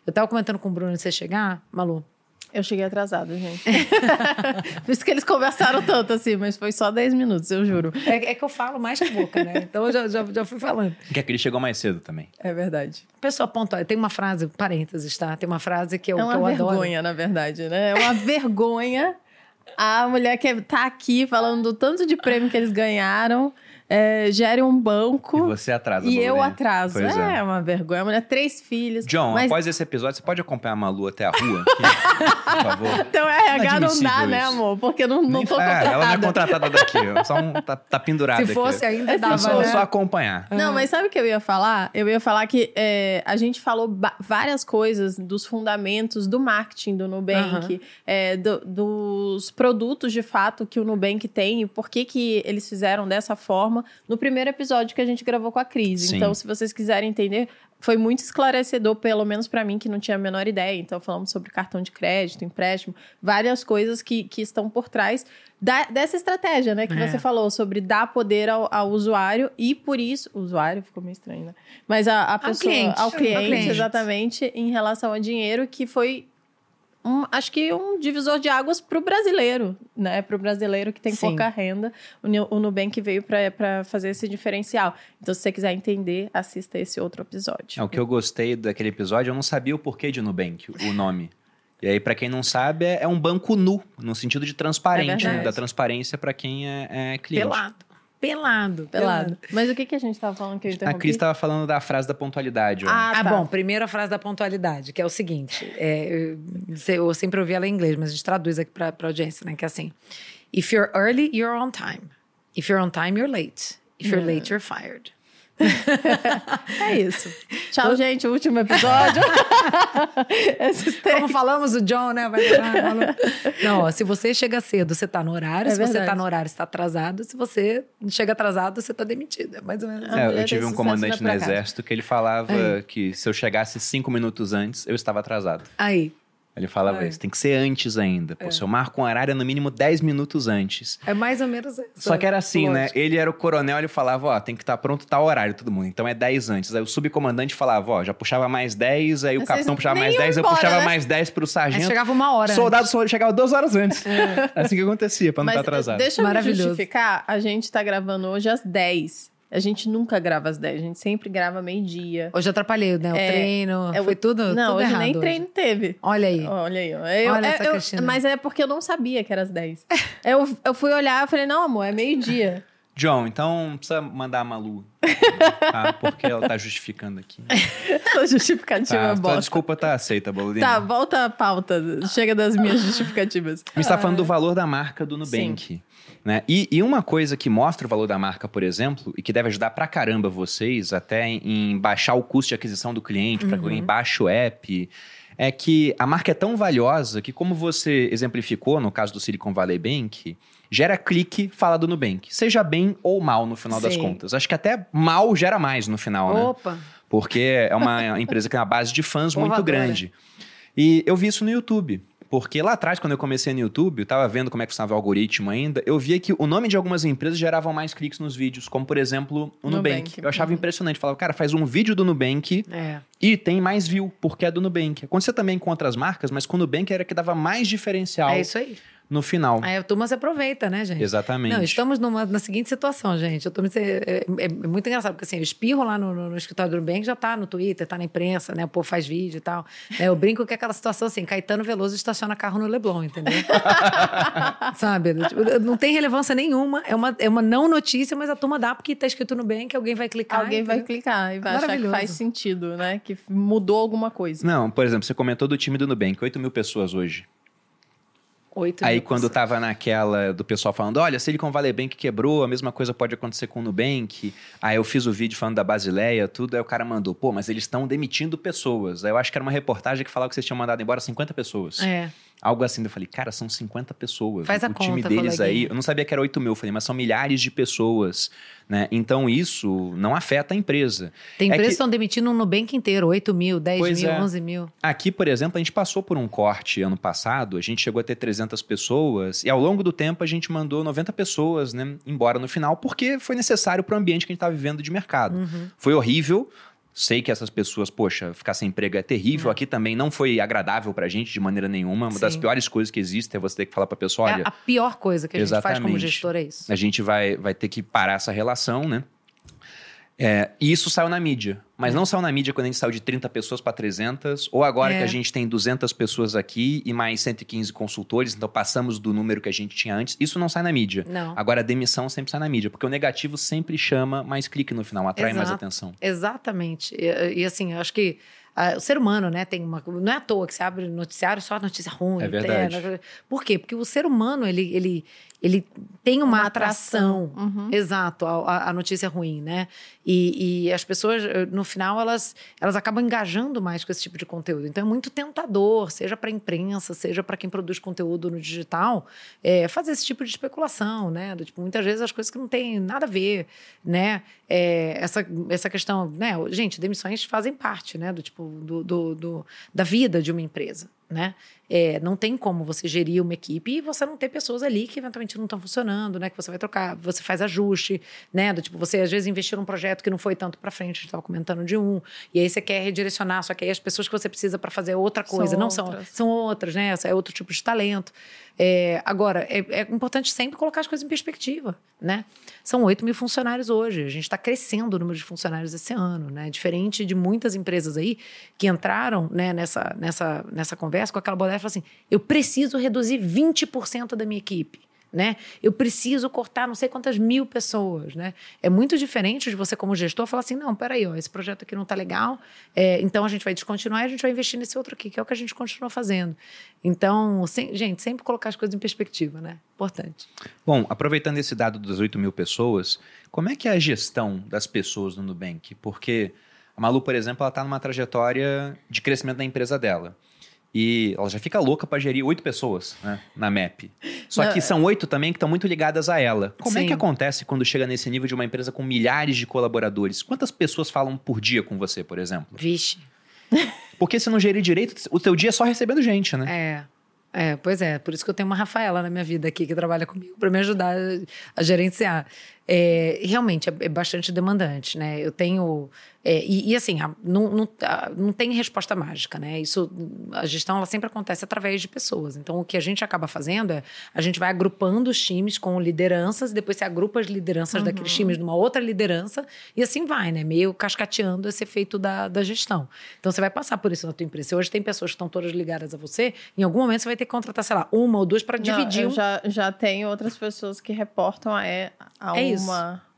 Eu estava comentando com o Bruno antes de você chegar, Malu. Eu cheguei atrasado, gente. Por isso que eles conversaram tanto assim, mas foi só 10 minutos, eu juro. É, é que eu falo mais que boca, né? Então eu já, já, já fui falando. Que é que ele chegou mais cedo também. É verdade. Pessoa pontual. Tem uma frase, parênteses, tá? Tem uma frase que eu, é uma que eu vergonha, na verdade, né? É uma vergonha a mulher que tá aqui falando do tanto de prêmio que eles ganharam é, gere um banco. E você atrasa. E eu atraso. É, é, uma vergonha. Mulher, três filhos. John, mas... após esse episódio, você pode acompanhar a Malu até a rua? por favor. Então RH não, não dá, né, amor? Porque não, não tô é, contratada. Ela não é contratada daqui. Só um, tá, tá pendurada Se fosse aqui. ainda dava, só, né? só acompanhar. Não, mas sabe o que eu ia falar? Eu ia falar que é, a gente falou várias coisas dos fundamentos do marketing do Nubank, uhum. é, do, dos produtos, de fato, que o Nubank tem e por que, que eles fizeram dessa forma no primeiro episódio que a gente gravou com a Cris. Então, se vocês quiserem entender, foi muito esclarecedor, pelo menos para mim, que não tinha a menor ideia. Então, falamos sobre cartão de crédito, empréstimo, várias coisas que, que estão por trás da, dessa estratégia, né? Que é. você falou, sobre dar poder ao, ao, usuário e por isso. O usuário ficou meio estranho, né? Mas a, a pessoa. Ao cliente. Ao cliente, ao cliente, exatamente, em relação ao dinheiro, que foi um, acho que um divisor de águas para o brasileiro, né? Para o brasileiro que tem Sim. pouca renda, o, o Nubank veio para fazer esse diferencial. Então, se você quiser entender, assista esse outro episódio. É, o que eu gostei daquele episódio, eu não sabia o porquê de Nubank, o nome. E aí, para quem não sabe, é um banco nu, no sentido de transparente, é né? da transparência para quem é, é cliente. Pelado. Pelado, pelado. Mas o que, que a gente estava falando que eu interrompi? A Cris estava falando da frase da pontualidade. Ah, ah, tá. bom. Primeiro a frase da pontualidade, que é o seguinte. É, eu, eu, sempre ouvi ela em inglês, mas a gente traduz aqui para a audiência, né? Que é assim. If you're early, you're on time. If you're on time, you're late. If you're hum. late, you're fired. é isso. Tchau, gente. Último episódio. Como falamos, o John, né? Vai Não, ó, se você chega cedo, você tá no horário. É se verdade. você tá no horário, você tá atrasado. Se você chega atrasado, você tá demitido. É mais ou menos. É, eu tive um comandante no exército que ele falava Aí. que se eu chegasse cinco minutos antes, eu estava atrasado. Aí. Ele falava isso, tem que ser antes ainda. Pô, é. se eu marco um horário, é no mínimo 10 minutos antes. É mais ou menos isso. Só que era assim, né? Lógico. né? Ele era o coronel, ele falava, ó, tem que estar tá pronto tal horário, todo mundo. Então é 10 antes. Aí o subcomandante falava, ó, já puxava mais 10, aí o capitão puxava mais 10, embora, eu puxava né? mais 10 pro sargento. Aí chegava uma hora. Soldado só chegava duas horas antes. É. Assim que acontecia, pra não estar tá atrasado. Deixa eu justificar, a gente tá gravando hoje às 10. A gente nunca grava às 10, a gente sempre grava meio-dia. Hoje eu atrapalhei, né? O é, treino, é, foi tudo Não, tudo hoje nem hoje. treino teve. Olha aí. Olha aí. Eu, Olha essa eu, mas é porque eu não sabia que era às 10. eu, eu fui olhar e falei, não, amor, é meio-dia. John, então precisa mandar a Malu. tá? Porque ela tá justificando aqui. Sua justificativa tá, bosta. desculpa tá aceita, Boludinha. Tá, volta a pauta. Chega das minhas justificativas. Me está falando do valor da marca do Nubank. Sim. Né? E, e, uma coisa que mostra o valor da marca, por exemplo, e que deve ajudar pra caramba vocês até em, em baixar o custo de aquisição do cliente, para uhum. que baixe o app, é que a marca é tão valiosa que, como você exemplificou no caso do Silicon Valley Bank, gera clique, fala do Nubank. Seja bem ou mal no final Sim. das contas. Acho que até mal gera mais no final, né? Opa. né? Porque é uma empresa que tem uma base de fãs muito grande. E eu vi isso no YouTube. Porque lá atrás, quando eu comecei no YouTube, eu tava vendo como é que funcionava o algoritmo ainda, eu via que o nome de algumas empresas geravam mais cliques nos vídeos, como por exemplo o Nubank. Nubank. Eu achava uhum. impressionante. Falava, cara, faz um vídeo do Nubank é. e tem mais view, porque é do Nubank. Acontecia também com outras marcas, mas com o Nubank era que dava mais diferencial. É isso aí no final. Aí a turma se aproveita, né, gente? Exatamente. Não, estamos numa, na seguinte situação, gente. Eu tô, é, é, é, muito engraçado, porque assim, eu espirro lá no, no, no escritório do Nubank, já tá no Twitter, tá na imprensa, né? O povo faz vídeo e tal. É, eu brinco que é aquela situação assim, Caetano Veloso estaciona carro no Leblon, entendeu? Sabe? Tipo, não tem relevância nenhuma, é uma, é uma não notícia, mas a turma dá porque tá escrito no Nubank, alguém vai clicar. Alguém entendeu? vai clicar e vai achar que faz sentido, né? Que mudou alguma coisa. Não, por exemplo, você comentou do time do Nubank, 8 mil pessoas hoje. 8 Aí quando pessoas. tava naquela do pessoal falando, olha, Silicon Valley Bank quebrou, a mesma coisa pode acontecer com o Nubank. Aí eu fiz o vídeo falando da Basileia, tudo, aí o cara mandou, pô, mas eles estão demitindo pessoas. Aí eu acho que era uma reportagem que falava que vocês tinham mandado embora 50 pessoas. É. Algo assim, eu falei, cara, são 50 pessoas. Faz o a time conta, deles aí, eu não sabia que era 8 mil, eu falei, mas são milhares de pessoas, né? Então isso não afeta a empresa. Tem é empresas que estão demitindo um Nubank inteiro, 8 mil, 10 pois mil, é. 11 mil. Aqui, por exemplo, a gente passou por um corte ano passado, a gente chegou a ter 300 pessoas, e ao longo do tempo a gente mandou 90 pessoas né, embora no final, porque foi necessário para o ambiente que a gente estava vivendo de mercado. Uhum. Foi horrível, Sei que essas pessoas, poxa, ficar sem emprego é terrível. É. Aqui também não foi agradável pra gente de maneira nenhuma. Uma Sim. das piores coisas que existe é você ter que falar pra pessoa, é olha... É a pior coisa que a gente faz como gestor é isso. A gente vai, vai ter que parar essa relação, né? É, e isso saiu na mídia. Mas é. não saiu na mídia quando a gente saiu de 30 pessoas para 300, ou agora é. que a gente tem 200 pessoas aqui e mais 115 consultores, então passamos do número que a gente tinha antes. Isso não sai na mídia. Não. Agora a demissão sempre sai na mídia, porque o negativo sempre chama mais clique no final, atrai Exato. mais atenção. Exatamente. E, e assim, eu acho que a, o ser humano, né, tem uma. Não é à toa que você abre noticiário só notícia ruim. É verdade. Por quê? Porque o ser humano, ele, ele, ele tem uma, uma atração, atração. Uhum. exato, à, notícia ruim, né? E, e, as pessoas, eh, no final, elas, elas acabam engajando mais com esse tipo de conteúdo. Então é muito tentador, seja para a imprensa, seja para quem produz conteúdo no digital, é, fazer esse tipo de especulação, né? Do, tipo, muitas vezes as coisas que não têm nada a ver, né? É, essa, essa questão, né? Gente, demissões fazem parte, né? Do tipo, do, do, do da vida de uma empresa né? É, não tem como você gerir uma equipe e você não ter pessoas ali que eventualmente não estão funcionando, né? Que você vai trocar, você faz ajuste, né? Do tipo, você às vezes investiu num projeto que não foi tanto para frente, a gente estava comentando de um, e aí você quer redirecionar, só que aí as pessoas que você precisa para fazer outra coisa são não outras. são, são outras, né? É outro tipo de talento. É, agora, é, é, importante sempre colocar as coisas em perspectiva, né? São 8 mil funcionários hoje. A gente está crescendo o número de funcionários esse ano, né? Diferente de muitas empresas aí que entraram né, nessa, nessa, nessa conversa com aquela bola e falaram assim: eu preciso reduzir 20% da minha equipe né? Eu preciso cortar não sei quantas mil pessoas, né? É muito diferente de você como gestor falar assim, não, peraí, ó, esse projeto aqui não está legal, é, então a gente vai descontinuar e a gente vai investir nesse outro aqui, que é o que a gente continua fazendo. Então, sem, gente, sempre colocar as coisas em perspectiva, né? Importante. Bom, aproveitando esse dado das 8 mil pessoas, como é que é a gestão das pessoas no Nubank? Porque a Malu, por exemplo, ela está numa trajetória de crescimento da empresa dela. E ela já fica louca para gerir oito pessoas né, na MAP. Só Não, que são oito também que estão muito ligadas a ela. Como sim. é que acontece quando chega nesse nível de uma empresa com milhares de colaboradores? Quantas pessoas falam por dia com você, por exemplo? Vixe. Porque se não gerir direito, o teu dia é só recebendo gente, né? É. É, pois é, por isso que eu tenho uma Rafaela na minha vida aqui que trabalha comigo para me ajudar a, a gerenciar. É, realmente é, é, bastante demandante, né? Eu tenho é, e, e, assim, a, não, não, a, não, tem resposta mágica, né? Isso, a gestão ela sempre acontece através de pessoas. Então, o que a gente acaba fazendo é a gente vai agrupando os times com lideranças, depois você agrupa as lideranças uhum. daqueles times numa outra liderança, e assim vai, né? Meio cascateando esse efeito da, da gestão. Então, você vai passar por isso na tua empresa. hoje tem pessoas que estão todas ligadas a você, em algum momento você vai ter que contratar, sei lá, uma ou duas para dividir. Eu já, já tenho outras pessoas que reportam a, a é uma.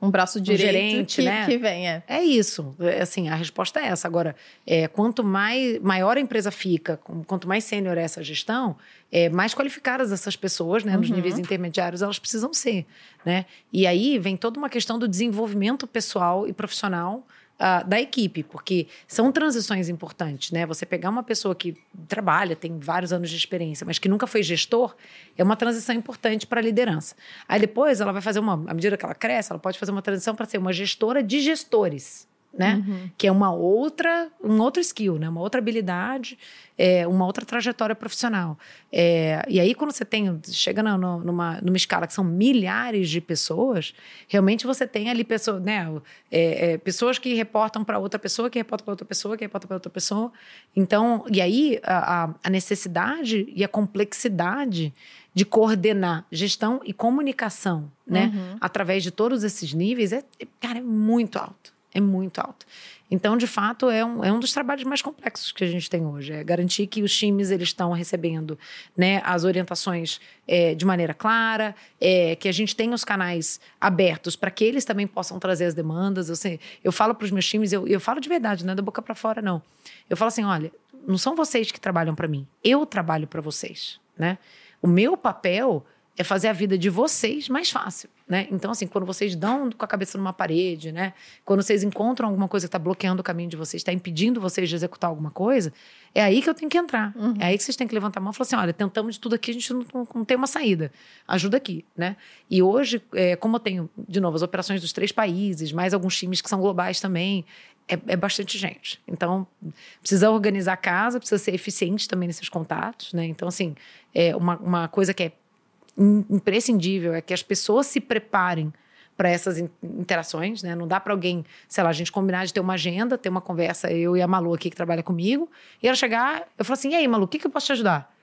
Um braço direito um gerente, que, né? que vem, é. É isso. É, assim, a resposta é essa. Agora, é, quanto mais, maior a empresa fica, quanto mais sênior é essa gestão, é, mais qualificadas essas pessoas, né, nos uhum. níveis intermediários, elas precisam ser, né? E aí vem toda uma questão do desenvolvimento pessoal e profissional uh, da equipe, porque são transições importantes, né? Você pegar uma pessoa que trabalha, tem vários anos de experiência, mas que nunca foi gestor, é uma transição importante para a liderança. Aí depois ela vai fazer uma, à medida que ela cresce, ela pode fazer uma transição para ser uma gestora de gestores né? Uhum. Que é uma outra, um outro skill, né? Uma outra habilidade, é, uma outra trajetória profissional. É, e aí, quando você tem, chega na, numa, numa escala que são milhares de pessoas, realmente você tem ali pessoas, né? É, é pessoas que reportam para outra pessoa, que reportam para outra pessoa, que reportam para outra pessoa. Então, e aí a, a necessidade e a complexidade de coordenar gestão e comunicação, né? Uhum. Através de todos esses níveis, é, cara, é muito alto é muito alto. Então, de fato, é um, é um dos trabalhos mais complexos que a gente tem hoje. É garantir que os times eles estão recebendo né, as orientações é, de maneira clara, é, que a gente tenha os canais abertos para que eles também possam trazer as demandas. Eu, sei, eu falo para os meus times, eu, eu falo de verdade, não é da boca para fora, não. Eu falo assim: olha, não são vocês que trabalham para mim, eu trabalho para vocês. Né? O meu papel é fazer a vida de vocês mais fácil, né? Então, assim, quando vocês dão com a cabeça numa parede, né? Quando vocês encontram alguma coisa que está bloqueando o caminho de vocês, está impedindo vocês de executar alguma coisa, é aí que eu tenho que entrar. Uhum. É aí que vocês têm que levantar a mão e falar assim, olha, tentamos de tudo aqui, a gente não, não, não tem uma saída. Ajuda aqui, né? E hoje, é, como eu tenho, de novo, as operações dos três países, mais alguns times que são globais também, é, é, bastante gente. Então, precisa organizar a casa, precisa ser eficiente também nesses contatos, né? Então, assim, é uma, uma coisa que é imprescindível é que as pessoas se preparem para essas interações, né? Não dá para alguém, sei lá, a gente combinar de ter uma agenda, ter uma conversa, eu e a Malu aqui que trabalha comigo, e ela chegar, eu falo assim: "E aí, Malu, o que, que eu posso te ajudar?"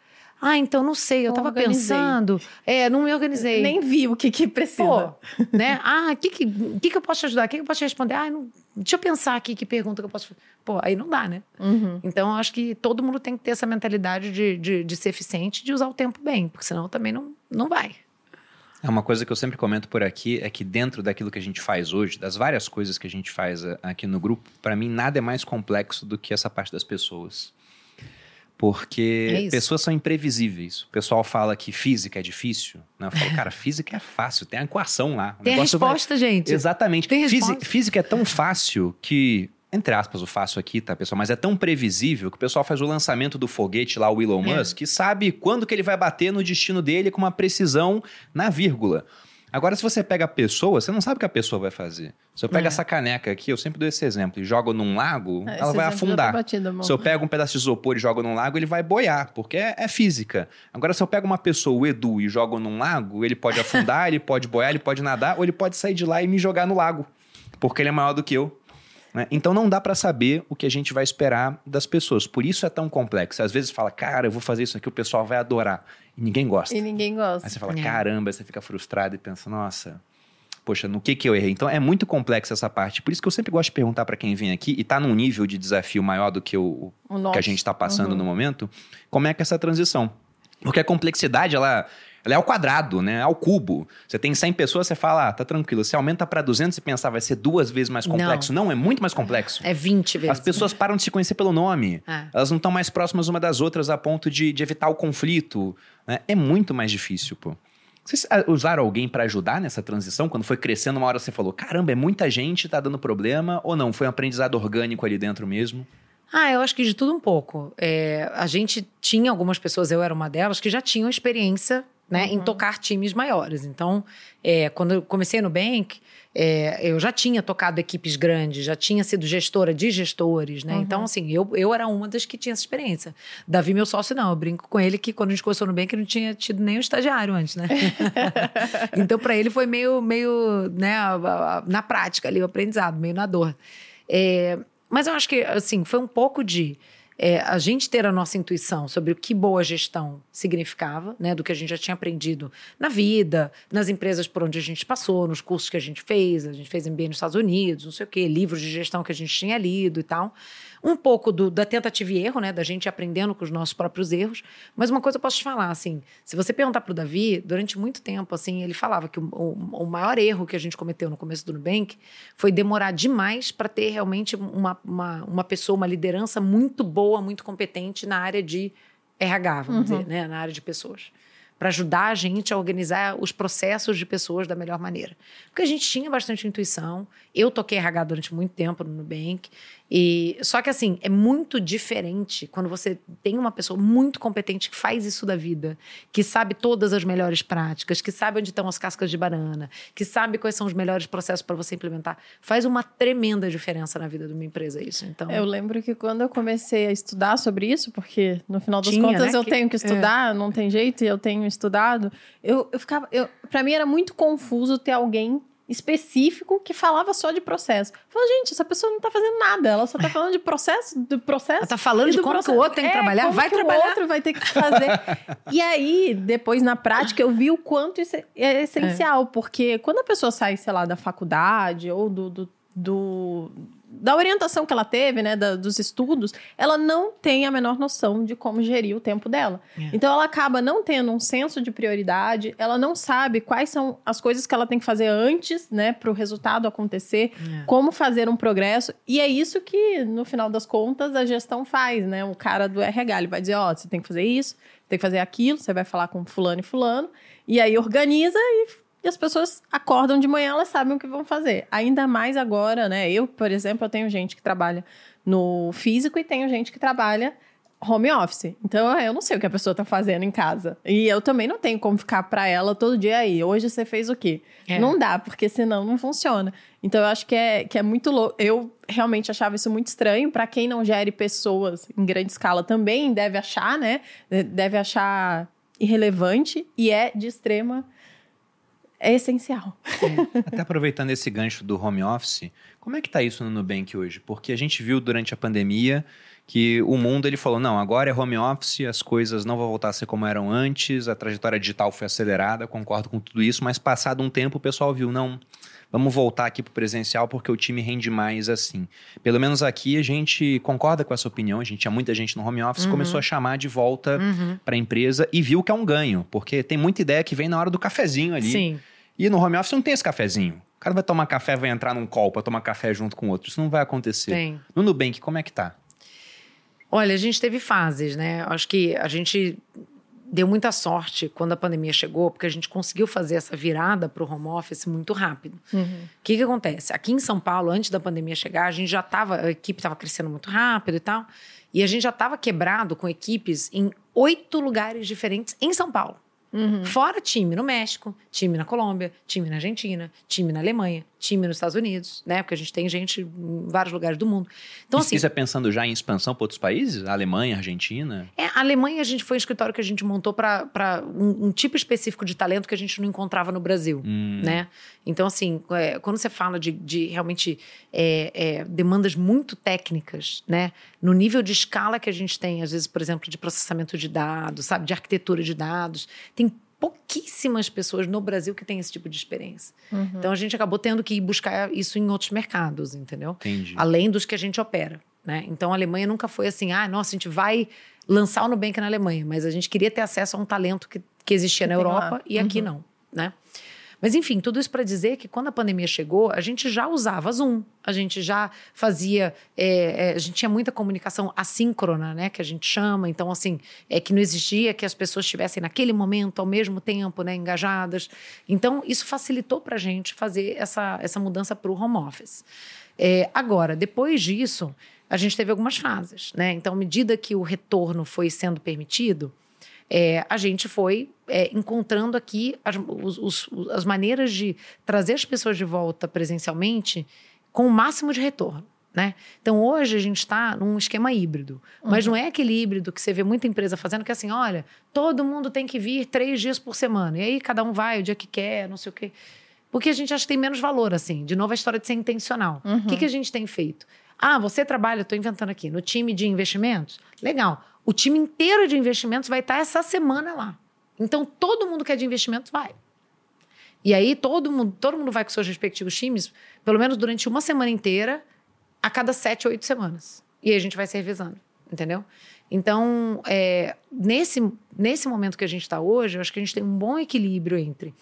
Ah, então não sei, eu estava pensando. É, não me organizei. Nem vi o que, que precisa. Pô, né? Ah, o que, que, que, que eu posso te ajudar? O que, que eu posso te responder? Ah, não, deixa eu pensar aqui que pergunta que eu posso. Pô, aí não dá, né? Uhum. Então, eu acho que todo mundo tem que ter essa mentalidade de, de, de ser eficiente de usar o tempo bem, porque senão também não, não vai. É uma coisa que eu sempre comento por aqui é que dentro daquilo que a gente faz hoje, das várias coisas que a gente faz aqui no grupo, para mim nada é mais complexo do que essa parte das pessoas. Porque é pessoas são imprevisíveis. O pessoal fala que física é difícil. Né? Eu falo, cara, física é fácil, tem a equação lá. O tem a resposta, vai... gente. Exatamente. Tem física, física é tão fácil que entre aspas, o fácil aqui, tá, pessoal? Mas é tão previsível que o pessoal faz o lançamento do foguete lá, o Elon é. Musk, que sabe quando que ele vai bater no destino dele com uma precisão na vírgula. Agora, se você pega a pessoa, você não sabe o que a pessoa vai fazer. Se eu pego é. essa caneca aqui, eu sempre dou esse exemplo, e jogo num lago, é, ela vai afundar. Batido, se eu pego um pedaço de isopor e jogo num lago, ele vai boiar, porque é, é, física. Agora, se eu pego uma pessoa, o Edu, e jogo num lago, ele pode afundar, ele pode boiar, ele pode nadar, ou ele pode sair de lá e me jogar no lago, porque ele é maior do que eu. Né? Então não dá para saber o que a gente vai esperar das pessoas. Por isso é tão complexo. Às vezes fala, cara, eu vou fazer isso aqui, o pessoal vai adorar. E ninguém gosta. E ninguém gosta. Aí você fala, é. caramba, você fica frustrado e pensa, nossa, poxa, no que que eu errei? Então é muito complexa essa parte. Por isso que eu sempre gosto de perguntar para quem vem aqui e tá num nível de desafio maior do que o, o que a gente está passando uhum. no momento, como é que é essa transição? Porque a complexidade, ela ela é ao quadrado, né? Ao cubo. Você tem 100 pessoas, você fala, ah, tá tranquilo. Você aumenta para 200 e pensar, vai ser duas vezes mais complexo. Não, não é muito mais complexo. É 20 vezes. As pessoas param de se conhecer pelo nome. É. Elas não estão mais próximas uma das outras a ponto de, de evitar o conflito. Né? É muito mais difícil, pô. Vocês ah, usaram alguém para ajudar nessa transição? Quando foi crescendo, uma hora você falou: caramba, é muita gente, tá dando problema? Ou não? Foi um aprendizado orgânico ali dentro mesmo? Ah, eu acho que de tudo um pouco. É, a gente tinha algumas pessoas, eu era uma delas, que já tinham experiência né, uhum. em tocar times maiores. Então, é, quando eu comecei no Bank, é, eu já tinha tocado equipes grandes, já tinha sido gestora de gestores, né? Então, uhum. Então, assim, eu, eu era uma das que tinha essa experiência. Davi, meu sócio, não. Eu brinco com ele que quando a gente começou no Bank, ele não tinha tido nenhum estagiário antes, né? então, para ele foi meio, meio, né, na prática ali, o aprendizado, meio na dor. É, mas eu acho que, assim, foi um pouco de é, a gente ter a nossa intuição sobre o que boa gestão significava, né, do que a gente já tinha aprendido na vida, nas empresas por onde a gente passou, nos cursos que a gente fez, a gente fez MBA nos Estados Unidos, não sei o quê, livros de gestão que a gente tinha lido e tal um pouco do, da tentativa e erro, né? Da gente aprendendo com os nossos próprios erros. Mas uma coisa eu posso te falar, assim, se você perguntar para o Davi, durante muito tempo, assim, ele falava que o, o, o, maior erro que a gente cometeu no começo do Nubank foi demorar demais para ter realmente uma, uma, uma pessoa, uma liderança muito boa, muito competente na área de RH, vamos uhum. dizer, né? Na área de pessoas para ajudar a gente a organizar os processos de pessoas da melhor maneira. Porque a gente tinha bastante intuição. Eu toquei RH durante muito tempo no Nubank. E, só que assim, é muito diferente quando você tem uma pessoa muito competente que faz isso da vida, que sabe todas as melhores práticas, que sabe onde estão as cascas de banana, que sabe quais são os melhores processos para você implementar. Faz uma tremenda diferença na vida de uma empresa isso. Então, eu lembro que quando eu comecei a estudar sobre isso, porque no final das tinha, contas né? eu que... tenho que estudar, é. não tem jeito, e eu tenho estudado, eu, eu ficava. Eu, para mim era muito confuso ter alguém específico que falava só de processo. Falei, gente, essa pessoa não tá fazendo nada, ela só tá falando de processo, do processo. Ela tá falando de como processo. que o outro tem que é, trabalhar, vai trabalhar. o outro vai ter que fazer. e aí, depois na prática, eu vi o quanto isso é essencial, é. porque quando a pessoa sai, sei lá, da faculdade ou do, do, do da orientação que ela teve, né, da, dos estudos, ela não tem a menor noção de como gerir o tempo dela. É. Então ela acaba não tendo um senso de prioridade, ela não sabe quais são as coisas que ela tem que fazer antes, né, para o resultado acontecer, é. como fazer um progresso. E é isso que, no final das contas, a gestão faz, né? O cara do RH ele vai dizer, ó, oh, você tem que fazer isso, tem que fazer aquilo, você vai falar com fulano e fulano, e aí organiza e e as pessoas acordam de manhã, elas sabem o que vão fazer. Ainda mais agora, né? Eu, por exemplo, eu tenho gente que trabalha no físico e tenho gente que trabalha home office. Então, eu não sei o que a pessoa está fazendo em casa. E eu também não tenho como ficar para ela todo dia aí. Hoje você fez o quê? É. Não dá, porque senão não funciona. Então, eu acho que é, que é muito louco. Eu realmente achava isso muito estranho. Para quem não gere pessoas em grande escala também deve achar, né? Deve achar irrelevante e é de extrema é essencial. É. Até aproveitando esse gancho do home office, como é que está isso no Nubank hoje? Porque a gente viu durante a pandemia que o mundo ele falou: não, agora é home office, as coisas não vão voltar a ser como eram antes, a trajetória digital foi acelerada, concordo com tudo isso, mas passado um tempo o pessoal viu, não, vamos voltar aqui para o presencial porque o time rende mais assim. Pelo menos aqui a gente concorda com essa opinião, a gente tinha muita gente no home office, uhum. começou a chamar de volta uhum. para a empresa e viu que é um ganho, porque tem muita ideia que vem na hora do cafezinho ali. Sim. E no home office não tem esse cafezinho. O cara vai tomar café, vai entrar num call para tomar café junto com outro. Isso não vai acontecer. Tem. No Nubank, como é que tá? Olha, a gente teve fases, né? Acho que a gente deu muita sorte quando a pandemia chegou, porque a gente conseguiu fazer essa virada para o home office muito rápido. O uhum. que, que acontece? Aqui em São Paulo, antes da pandemia chegar, a gente já estava, a equipe estava crescendo muito rápido e tal, e a gente já estava quebrado com equipes em oito lugares diferentes em São Paulo. Uhum. Fora time no México, time na Colômbia, time na Argentina, time na Alemanha, time nos Estados Unidos, né? Porque a gente tem gente em vários lugares do mundo. Então, assim, isso é pensando já em expansão para outros países? Alemanha, Argentina? É, a Alemanha a gente foi um escritório que a gente montou para um, um, tipo específico de talento que a gente não encontrava no Brasil, hum. né? Então, assim, é, quando você fala de, de realmente é, é, demandas muito técnicas, né? No nível de escala que a gente tem, às vezes, por exemplo, de processamento de dados, sabe? De arquitetura de dados, tem pouquíssimas pessoas no Brasil que têm esse tipo de experiência. Uhum. Então a gente acabou tendo que ir buscar isso em outros mercados, entendeu? Entendi. Além dos que a gente opera, né? Então a Alemanha nunca foi assim, ah, nossa, a gente vai lançar o Nubank na Alemanha, mas a gente queria ter acesso a um talento que, que existia que na Europa lá. e aqui uhum. não, né? Mas enfim, tudo isso para dizer que quando a pandemia chegou, a gente já usava Zoom, a gente já fazia, é, é, a gente tinha muita comunicação assíncrona, né, que a gente chama. Então, assim, é que não existia que as pessoas estivessem naquele momento, ao mesmo tempo, né, engajadas. Então, isso facilitou para a gente fazer essa, essa mudança para o home office. É, agora, depois disso, a gente teve algumas fases, né? Então, à medida que o retorno foi sendo permitido, é, a gente foi é, encontrando aqui as, os, os, as maneiras de trazer as pessoas de volta presencialmente com o máximo de retorno. Né? Então hoje a gente está num esquema híbrido, uhum. mas não é aquele híbrido que você vê muita empresa fazendo que é assim, olha, todo mundo tem que vir três dias por semana e aí cada um vai o dia que quer, não sei o quê, porque a gente acha que tem menos valor assim. De novo a história de ser intencional. O uhum. que, que a gente tem feito? Ah, você trabalha, estou inventando aqui, no time de investimentos? Legal. O time inteiro de investimentos vai estar essa semana lá. Então, todo mundo que é de investimentos vai. E aí, todo mundo, todo mundo vai com seus respectivos times, pelo menos durante uma semana inteira, a cada sete, oito semanas. E aí a gente vai se revezando, entendeu? Então, é, nesse, nesse momento que a gente está hoje, eu acho que a gente tem um bom equilíbrio entre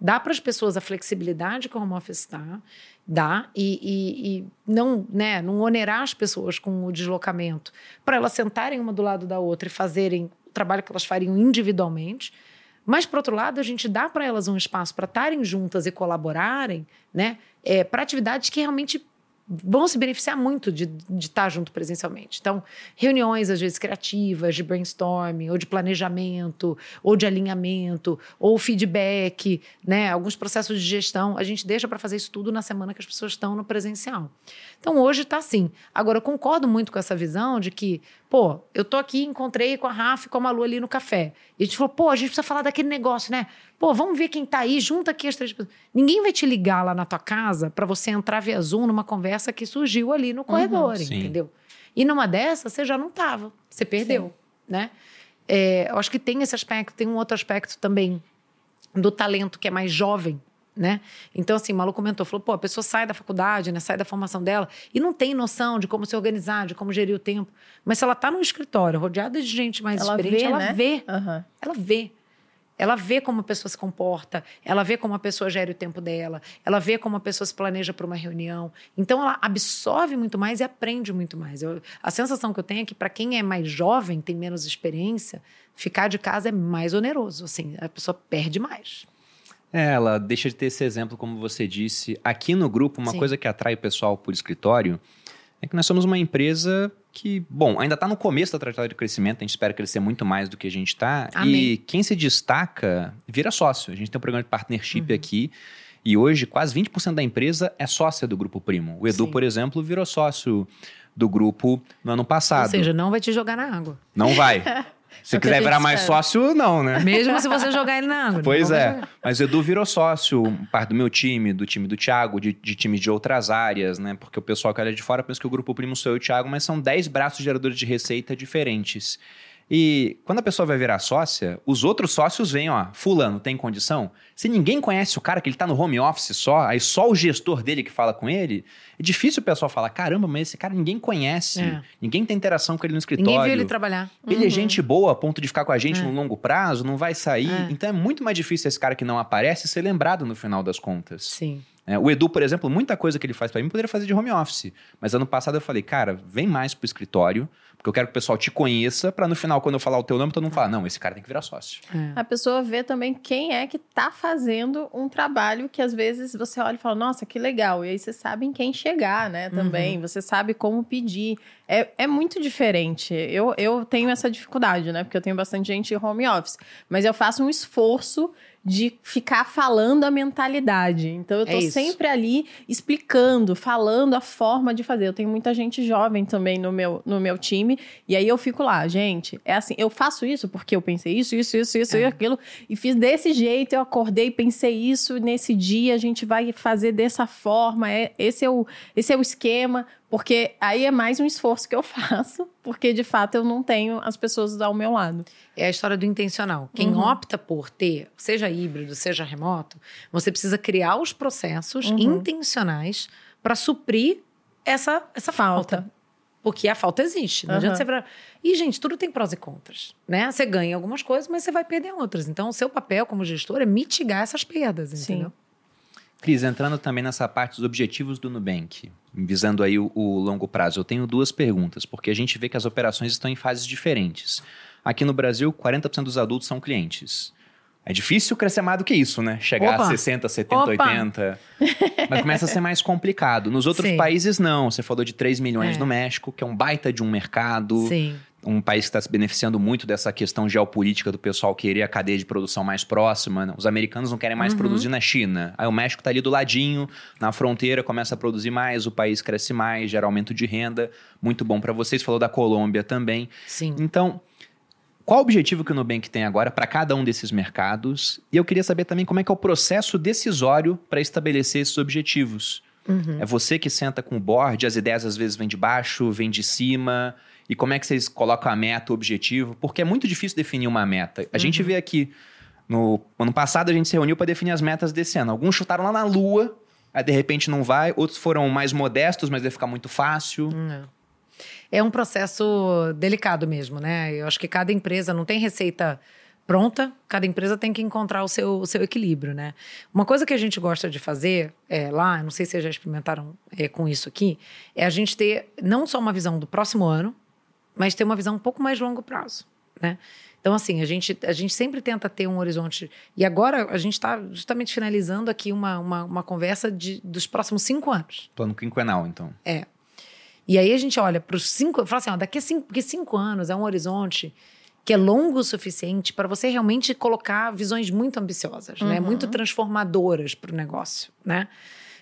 Dá para as pessoas a flexibilidade que o home office está, dá, e, e, e, não, né, não onerar as pessoas com o deslocamento, para elas sentarem uma do lado da outra e fazerem o trabalho que elas fariam individualmente. Mas, por outro lado, a gente dá para elas um espaço para estarem juntas e colaborarem né, é, para atividades que realmente vão se beneficiar muito de, de estar junto presencialmente. Então, reuniões, às vezes, criativas, de brainstorming, ou de planejamento, ou de alinhamento, ou feedback, né? Alguns processos de gestão, a gente deixa para fazer isso tudo na semana que as pessoas estão no presencial. Então, hoje está assim. Agora, eu concordo muito com essa visão de que, pô, eu tô aqui, encontrei com a Rafa e com a Malu ali no café. E a gente falou, pô, a gente precisa falar daquele negócio, né? Pô, vamos ver quem tá aí, junta aqui as três pessoas. Ninguém vai te ligar lá na tua casa para você entrar via Zoom numa conversa que surgiu ali no corredor, uhum, entendeu? E numa dessas, você já não tava, você perdeu, sim. né? É, eu acho que tem esse aspecto, tem um outro aspecto também do talento que é mais jovem, né? Então, assim, o Malu comentou, falou, pô, a pessoa sai da faculdade, né, sai da formação dela e não tem noção de como se organizar, de como gerir o tempo. Mas se ela está num escritório rodeada de gente mais ela experiente, vê, ela né? vê. Uhum. Ela vê. Ela vê como a pessoa se comporta, ela vê como a pessoa gera o tempo dela, ela vê como a pessoa se planeja para uma reunião. Então, ela absorve muito mais e aprende muito mais. Eu, a sensação que eu tenho é que, para quem é mais jovem, tem menos experiência, ficar de casa é mais oneroso. Assim, a pessoa perde mais. É, ela deixa de ter esse exemplo, como você disse. Aqui no grupo, uma Sim. coisa que atrai o pessoal por escritório é que nós somos uma empresa que, bom, ainda está no começo da trajetória de crescimento, a gente espera crescer muito mais do que a gente está. E quem se destaca vira sócio. A gente tem um programa de partnership uhum. aqui. E hoje, quase 20% da empresa é sócia do Grupo Primo. O Edu, Sim. por exemplo, virou sócio do grupo no ano passado. Ou seja, não vai te jogar na água. Não vai. Se é quiser virar mais sócio, não, né? Mesmo se você jogar ele na água. Pois é. Mas o Edu virou sócio, parte do meu time, do time do Thiago, de, de times de outras áreas, né? Porque o pessoal que olha de fora pensa que o Grupo Primo sou eu e o Thiago, mas são 10 braços geradores de receita diferentes. E quando a pessoa vai virar sócia, os outros sócios vêm, ó, fulano, tem condição? Se ninguém conhece o cara, que ele tá no home office só, aí só o gestor dele que fala com ele, é difícil o pessoal falar, caramba, mas esse cara ninguém conhece, é. ninguém tem interação com ele no escritório. Ninguém viu ele trabalhar. Ele é uhum. é gente boa a ponto de ficar com a gente é. no longo prazo, não vai sair. É. Então é muito mais difícil esse cara que não aparece ser lembrado no final das contas. Sim. É, o Edu, por exemplo, muita coisa que ele faz para mim poderia fazer de home office. Mas ano passado eu falei, cara, vem mais pro escritório, porque eu quero que o pessoal te conheça, para no final, quando eu falar o teu nome, todo mundo falar, não, esse cara tem que virar sócio. É. A pessoa vê também quem é que tá fazendo um trabalho que às vezes você olha e fala, nossa, que legal. E aí você sabe em quem chegar, né? Também. Uhum. Você sabe como pedir. É, é muito diferente. Eu, eu tenho essa dificuldade, né? Porque eu tenho bastante gente em home office. Mas eu faço um esforço de ficar falando a mentalidade. Então eu tô é sempre ali explicando, falando a forma de fazer. Eu tenho muita gente jovem também no meu, no meu time, e aí eu fico lá, gente, é assim, eu faço isso porque eu pensei isso, isso, isso, isso é. e aquilo, e fiz desse jeito, eu acordei, pensei isso, nesse dia a gente vai fazer dessa forma, é, esse, é o, esse é o esquema. Porque aí é mais um esforço que eu faço, porque de fato eu não tenho as pessoas ao meu lado. É a história do intencional. Quem uhum. opta por ter, seja híbrido, seja remoto, você precisa criar os processos uhum. intencionais para suprir essa, essa falta. falta. Porque a falta existe. Não uhum. adianta você. E, gente, tudo tem prós e contras. Né? Você ganha algumas coisas, mas você vai perder outras. Então, o seu papel como gestor é mitigar essas perdas, entendeu? Sim. Cris, entrando também nessa parte dos objetivos do Nubank, visando aí o, o, longo prazo, eu tenho duas perguntas, porque a gente vê que as operações estão em fases diferentes. Aqui no Brasil, 40% dos adultos são clientes. É difícil crescer mais do que isso, né? Chegar Opa. a 60, 70, Opa. 80. Mas começa a ser mais complicado. Nos outros Sim. países, não. Você falou de 3 milhões é. no México, que é um baita de um mercado. Sim um país que está se beneficiando muito dessa questão geopolítica do pessoal querer a cadeia de produção mais próxima. Né? Os americanos não querem mais uhum. produzir na China. Aí o México está ali do ladinho, na fronteira, começa a produzir mais, o país cresce mais, gera aumento de renda. Muito bom para vocês. Falou da Colômbia também. Sim. Então, qual o objetivo que o Nubank tem agora para cada um desses mercados? E eu queria saber também como é que é o processo decisório para estabelecer esses objetivos. Uhum. É você que senta com o board, as ideias às vezes vêm de baixo, vêm de cima. E como é que vocês colocam a meta, o objetivo? Porque é muito difícil definir uma meta. A uhum. gente vê aqui, no ano passado a gente se reuniu para definir as metas desse ano. Alguns chutaram lá na lua, aí de repente não vai. Outros foram mais modestos, mas vai ficar muito fácil. Não. É um processo delicado mesmo, né? Eu acho que cada empresa não tem receita pronta, cada empresa tem que encontrar o seu, o seu equilíbrio, né? Uma coisa que a gente gosta de fazer é, lá, não sei se vocês já experimentaram é, com isso aqui, é a gente ter não só uma visão do próximo ano, mas ter uma visão um pouco mais longo prazo, né? Então, assim, a gente, a gente sempre tenta ter um horizonte. E agora a gente está justamente finalizando aqui uma, uma, uma, conversa de, dos próximos cinco anos. Plano quinquenal, então. É. E aí a gente olha para os cinco. Fala assim, ó, daqui a cinco, porque cinco anos é um horizonte que é longo o suficiente para você realmente colocar visões muito ambiciosas, né? uhum. né? Muito transformadoras para o negócio, né?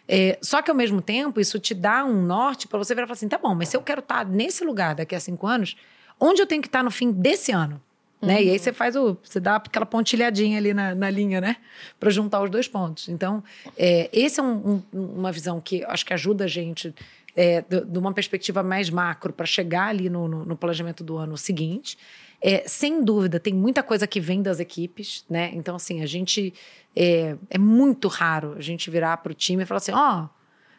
É, só que ao mesmo tempo, isso te dá um norte para você virar e falar assim: tá bom, mas se eu quero estar tá nesse lugar daqui a cinco anos, onde eu tenho que estar tá no fim desse ano? Uhum. Né? E aí uhum. você faz o. Você dá aquela pontilhadinha ali na, na linha, né? Para juntar os dois pontos. Então, é, esse é um, um, uma visão que acho que ajuda a gente é, de, uma perspectiva mais macro para chegar ali no, no, no, planejamento do ano seguinte. É, sem dúvida, tem muita coisa que vem das equipes, né? Então, assim, a gente. É, é muito raro a gente virar para o time e falar assim: ó, oh,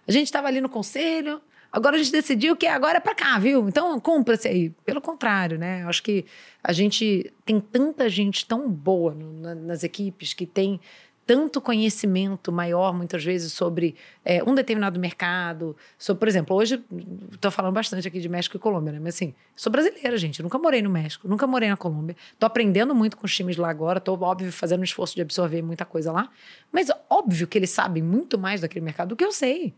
a gente estava ali no conselho, agora a gente decidiu que agora é para cá, viu? Então, cumpra-se aí. Pelo contrário, né? Eu acho que a gente tem tanta gente tão boa no, na, nas equipes que tem tanto conhecimento maior, muitas vezes, sobre é, um determinado mercado. Sobre, por exemplo, hoje estou falando bastante aqui de México e Colômbia, né? Mas assim, sou brasileira, gente. nunca morei no México, nunca morei na Colômbia. Estou aprendendo muito com os times lá agora. Estou, óbvio, fazendo um esforço de absorver muita coisa lá. Mas óbvio que eles sabem muito mais daquele mercado do que eu sei.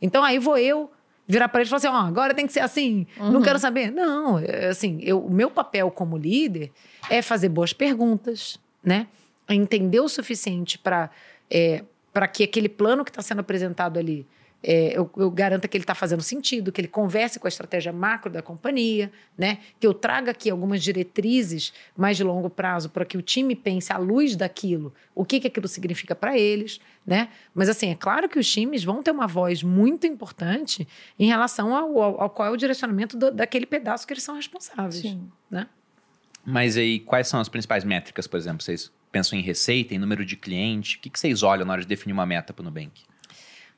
Então aí vou eu virar para eles e falar assim: ó, oh, agora tem que ser assim, uhum. não quero saber. Não, é, assim, eu, o meu papel como líder é fazer boas perguntas, né? Entender o suficiente para é, para que aquele plano que está sendo apresentado ali é, eu, eu garanta que ele está fazendo sentido, que ele converse com a estratégia macro da companhia, né? Que eu traga aqui algumas diretrizes mais de longo prazo para que o time pense à luz daquilo, o que, que aquilo significa para eles, né? Mas assim, é claro que os times vão ter uma voz muito importante em relação ao, ao, ao qual é o direcionamento do, daquele pedaço que eles são responsáveis, Sim. né? Mas aí, quais são as principais métricas, por exemplo? Vocês pensam em receita, em número de cliente? O que, que vocês olham na hora de definir uma meta para o Nubank?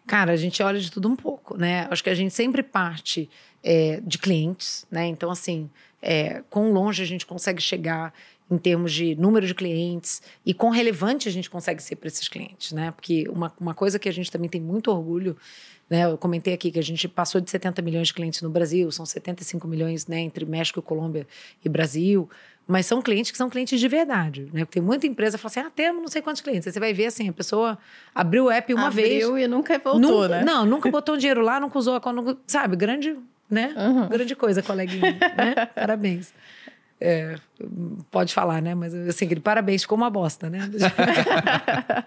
Cara, a gente olha de tudo um pouco, né? Acho que a gente sempre parte é, de clientes, né? Então, assim, é, quão longe a gente consegue chegar em termos de número de clientes e quão relevante a gente consegue ser para esses clientes, né? Porque uma, uma coisa que a gente também tem muito orgulho, né? Eu comentei aqui que a gente passou de 70 milhões de clientes no Brasil, são 75 milhões né, entre México, Colômbia e Brasil. Mas são clientes que são clientes de verdade, né? Porque tem muita empresa que fala assim, ah, temos não sei quantos clientes. Aí você vai ver assim, a pessoa abriu o app uma abriu vez. Abriu e nunca voltou, nunca, né? Não, nunca botou um dinheiro lá, nunca usou a conta, sabe? Grande, né? Uhum. Grande coisa, coleguinha, né? Parabéns. É, pode falar, né? Mas assim, parabéns, ficou uma bosta, né?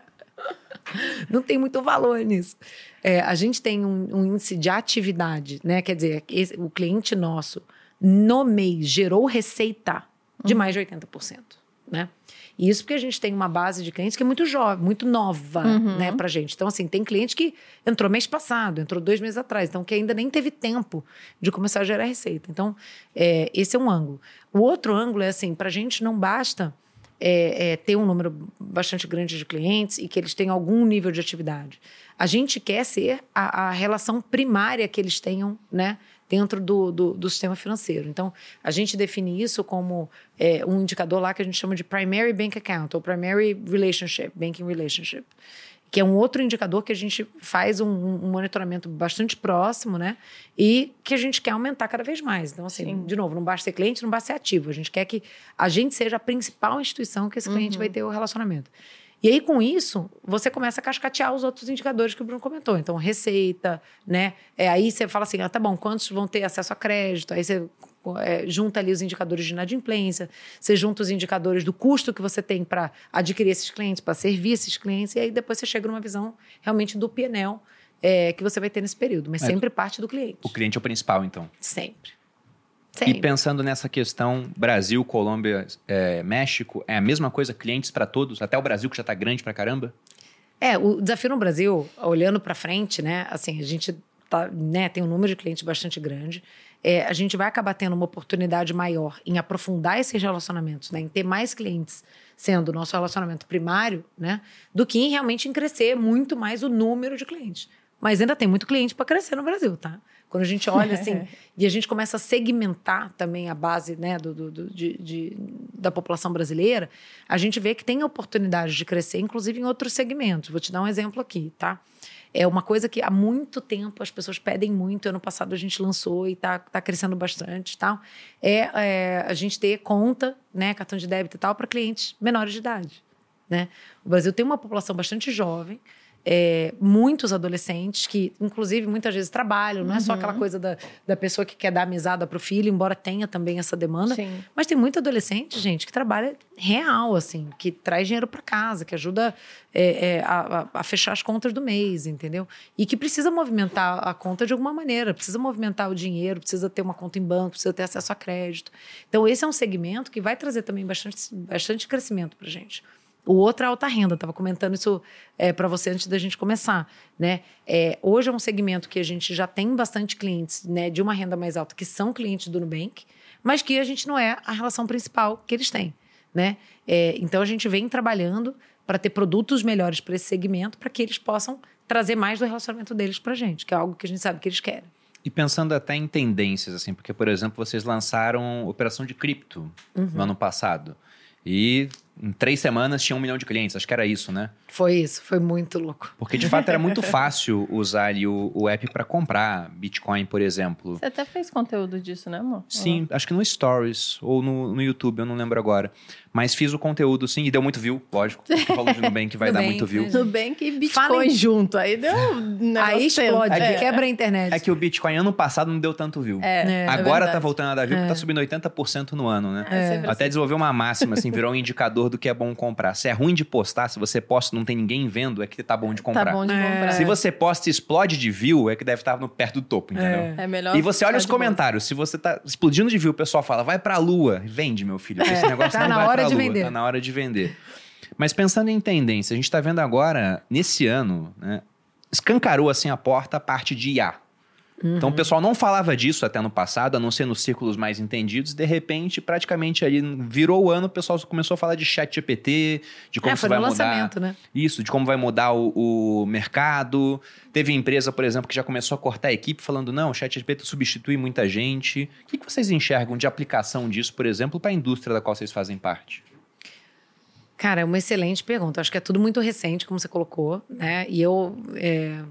não tem muito valor nisso. É, a gente tem um, um, índice de atividade, né? Quer dizer, esse, o cliente nosso no mês gerou receita de mais de 80%, né? E isso porque a gente tem uma base de clientes que é muito jovem, muito nova, uhum. né, pra gente. Então, assim, tem cliente que entrou mês passado, entrou dois meses atrás, então que ainda nem teve tempo de começar a gerar receita. Então, é, esse é um ângulo. O outro ângulo é assim, pra gente não basta é, é, ter um número bastante grande de clientes e que eles tenham algum nível de atividade. A gente quer ser a, a relação primária que eles tenham, né? Dentro do, do, do, sistema financeiro. Então, a gente define isso como é, um indicador lá que a gente chama de Primary Bank Account, ou Primary Relationship, Banking Relationship, que é um outro indicador que a gente faz um, um monitoramento bastante próximo, né? E que a gente quer aumentar cada vez mais. Então, assim, Sim. de novo, não basta ser cliente, não basta ser ativo. A gente quer que a gente seja a principal instituição que esse cliente uhum. vai ter o relacionamento. E aí, com isso, você começa a cascatear os outros indicadores que o Bruno comentou. Então, receita, né? É, aí você fala assim, ah, tá bom, quantos vão ter acesso a crédito? Aí você é, junta ali os indicadores de inadimplência, você junta os indicadores do custo que você tem para adquirir esses clientes, para servir esses clientes, e aí depois você chega numa visão realmente do PNL é, que você vai ter nesse período. Mas é, sempre parte do cliente. O cliente é o principal, então. Sempre. Sempre. E pensando nessa questão, Brasil, Colômbia, é, México, é a mesma coisa, clientes para todos, até o Brasil que já está grande para caramba? É, o desafio no Brasil, olhando para frente, né, assim, a gente tá, né, tem um número de clientes bastante grande, é, a gente vai acabar tendo uma oportunidade maior em aprofundar esses relacionamentos, né, em ter mais clientes sendo o nosso relacionamento primário, né, do que em realmente em crescer muito mais o número de clientes. Mas ainda tem muito cliente para crescer no Brasil, tá? Quando a gente olha assim e a gente começa a segmentar também a base né, do, do, do de, de, da população brasileira, a gente vê que tem oportunidade de crescer, inclusive em outros segmentos. Vou te dar um exemplo aqui, tá? É uma coisa que há muito tempo as pessoas pedem muito. Ano passado a gente lançou e está tá crescendo bastante, tal. É, é, a gente ter conta, né, cartão de débito e tal, para clientes menores de idade. Né? O Brasil tem uma população bastante jovem é, muitos adolescentes que, inclusive, muitas vezes trabalham, não uhum. é só aquela uhum. coisa da, da pessoa que quer dar mesada para o filho, embora tenha também essa demanda. Sim. Mas tem muito adolescente, gente, que trabalha real, assim, que traz dinheiro para casa, que ajuda é, é, a, a, fechar as contas do mês, entendeu? E que precisa movimentar a conta de alguma maneira, precisa movimentar o dinheiro, precisa ter uma conta em banco, precisa ter acesso a crédito. Então, esse é um segmento que vai trazer também bastante, bastante crescimento para gente. O outro é alta renda, estava comentando isso é, para você antes da gente começar. Né? É, hoje é um segmento que a gente já tem bastante clientes né, de uma renda mais alta que são clientes do Nubank, mas que a gente não é a relação principal que eles têm. Né? É, então a gente vem trabalhando para ter produtos melhores para esse segmento, para que eles possam trazer mais do relacionamento deles para a gente, que é algo que a gente sabe que eles querem. E pensando até em tendências, assim, porque, por exemplo, vocês lançaram operação de cripto uhum. no ano passado. E em três semanas tinha um milhão de clientes, acho que era isso, né? Foi isso, foi muito louco. Porque de fato era muito fácil usar ali o, o app para comprar Bitcoin, por exemplo. Você até fez conteúdo disso, né, amor? Sim, acho que no Stories ou no, no YouTube, eu não lembro agora. Mas fiz o conteúdo, sim, e deu muito view, lógico. Falou de Nubank vai dar muito view. Nubank e Bitcoin Falem... junto, aí deu um Aí explode, é, quebra a internet. É que o Bitcoin ano passado não deu tanto view. É, é Agora é tá voltando a dar view, é. porque tá subindo 80% no ano, né? É. Até desenvolveu uma máxima, assim, virou um indicador indicador do que é bom comprar. Se é ruim de postar, se você posta e não tem ninguém vendo, é que tá bom de tá comprar. Tá bom de comprar. Se você posta e explode de view, é que deve estar no perto do topo, entendeu? É, é melhor. E você olha os comentários. Se você tá explodindo de view, o pessoal fala, vai pra lua. Vende, meu filho. É, esse negócio tá não na vai hora pra de lua. vender. Tá na hora de vender. Mas pensando em tendência, a gente está vendo agora, nesse ano, né, escancarou assim a porta a parte de IA. Uhum. Então o pessoal não falava disso até no passado, a não ser nos círculos mais entendidos. De repente, praticamente ali virou o ano, o pessoal começou a falar de chat GPT, de como é, vai mudar. Né? Isso, de como vai mudar o, o, mercado. Teve empresa, por exemplo, que já começou a cortar a equipe falando: não, o chat GPT substitui muita gente. O que, que vocês enxergam de aplicação disso, por exemplo, para a indústria da qual vocês fazem parte? Cara, é uma excelente pergunta. Acho que é tudo muito recente, como você colocou, né? E eu. É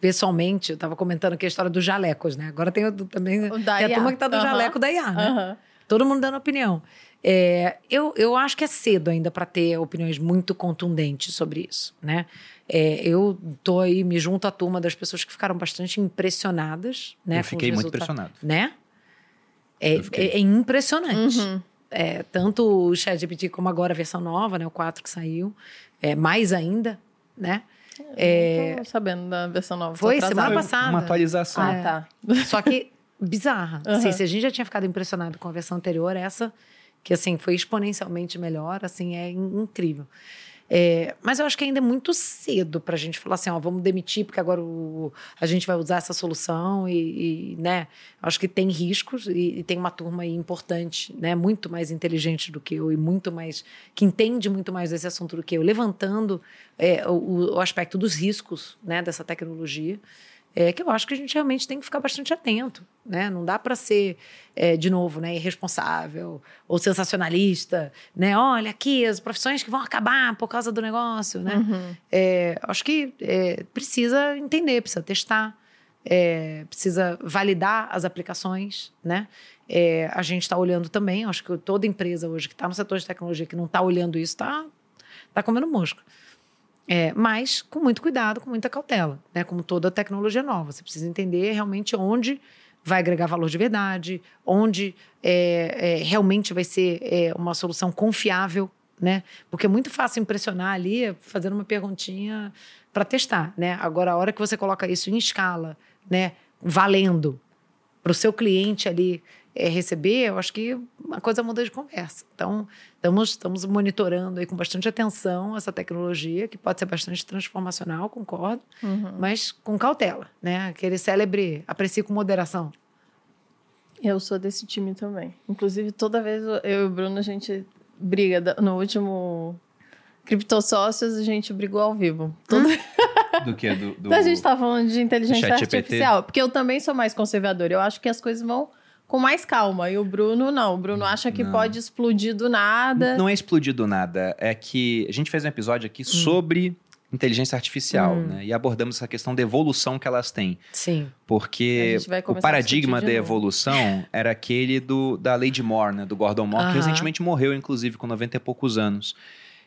pessoalmente, eu estava comentando aqui a história dos jalecos, né? Agora tem também tem a turma que está do uhum. jaleco da IA, né? Uhum. Todo mundo dando opinião. É, eu, eu acho que é cedo ainda para ter opiniões muito contundentes sobre isso, né? É, eu tô aí, me junto à turma das pessoas que ficaram bastante impressionadas, né? Eu fiquei muito impressionado. Né? É, é, é impressionante. Uhum. É, tanto o ChatGPT como agora a versão nova, né? O 4 que saiu. É, mais ainda, né? É... Não tô sabendo da versão nova. Foi semana passada. Uma atualização. Ah, tá. Só que bizarra. Uhum. Assim, se a gente já tinha ficado impressionado com a versão anterior, essa que assim foi exponencialmente melhor, assim é incrível. É, mas eu acho que ainda é muito cedo para a gente falar assim, ó, vamos demitir porque agora o, a gente vai usar essa solução e, e né, acho que tem riscos e, e, tem uma turma aí importante, né, muito mais inteligente do que eu e muito mais que entende muito mais desse assunto do que eu, levantando é, o, o aspecto dos riscos, né, dessa tecnologia é que eu acho que a gente realmente tem que ficar bastante atento, né? Não dá para ser, é, de novo, né, irresponsável ou sensacionalista, né? Olha aqui as profissões que vão acabar por causa do negócio, né? Uhum. É, acho que é, precisa entender, precisa testar, é, precisa validar as aplicações, né? É, a gente está olhando também, acho que toda empresa hoje que está no setor de tecnologia que não está olhando isso está tá comendo mosca. É, mas com muito cuidado, com muita cautela, né? Como toda tecnologia nova. Você precisa entender realmente onde vai agregar valor de verdade, onde é, é, realmente vai ser é, uma solução confiável, né? Porque é muito fácil impressionar ali fazendo uma perguntinha para testar, né? Agora, a hora que você coloca isso em escala, né? Valendo para o seu cliente ali é, receber, eu acho que uma coisa muda de conversa. Então, estamos, estamos monitorando aí com bastante atenção essa tecnologia, que pode ser bastante transformacional, concordo, uhum. mas com cautela, né? Aquele célebre aprecie com moderação. Eu sou desse time também. Inclusive, toda vez eu e o Bruno, a gente briga. No último Criptosócios, a gente brigou ao vivo. Todo... Do que? Do, do... Então, a gente tá falando de inteligência artificial. Porque eu também sou mais conservadora. Eu acho que as coisas vão com mais calma. E o Bruno, não. O Bruno acha que não. pode explodir do nada. Não é explodir do nada. É que a gente fez um episódio aqui hum. sobre inteligência artificial, hum. né? E abordamos essa questão da evolução que elas têm. Sim. Porque o paradigma da evolução era aquele do, da Lady Moore, né? Do Gordon Moore, uh -huh. que recentemente morreu, inclusive, com 90 e poucos anos.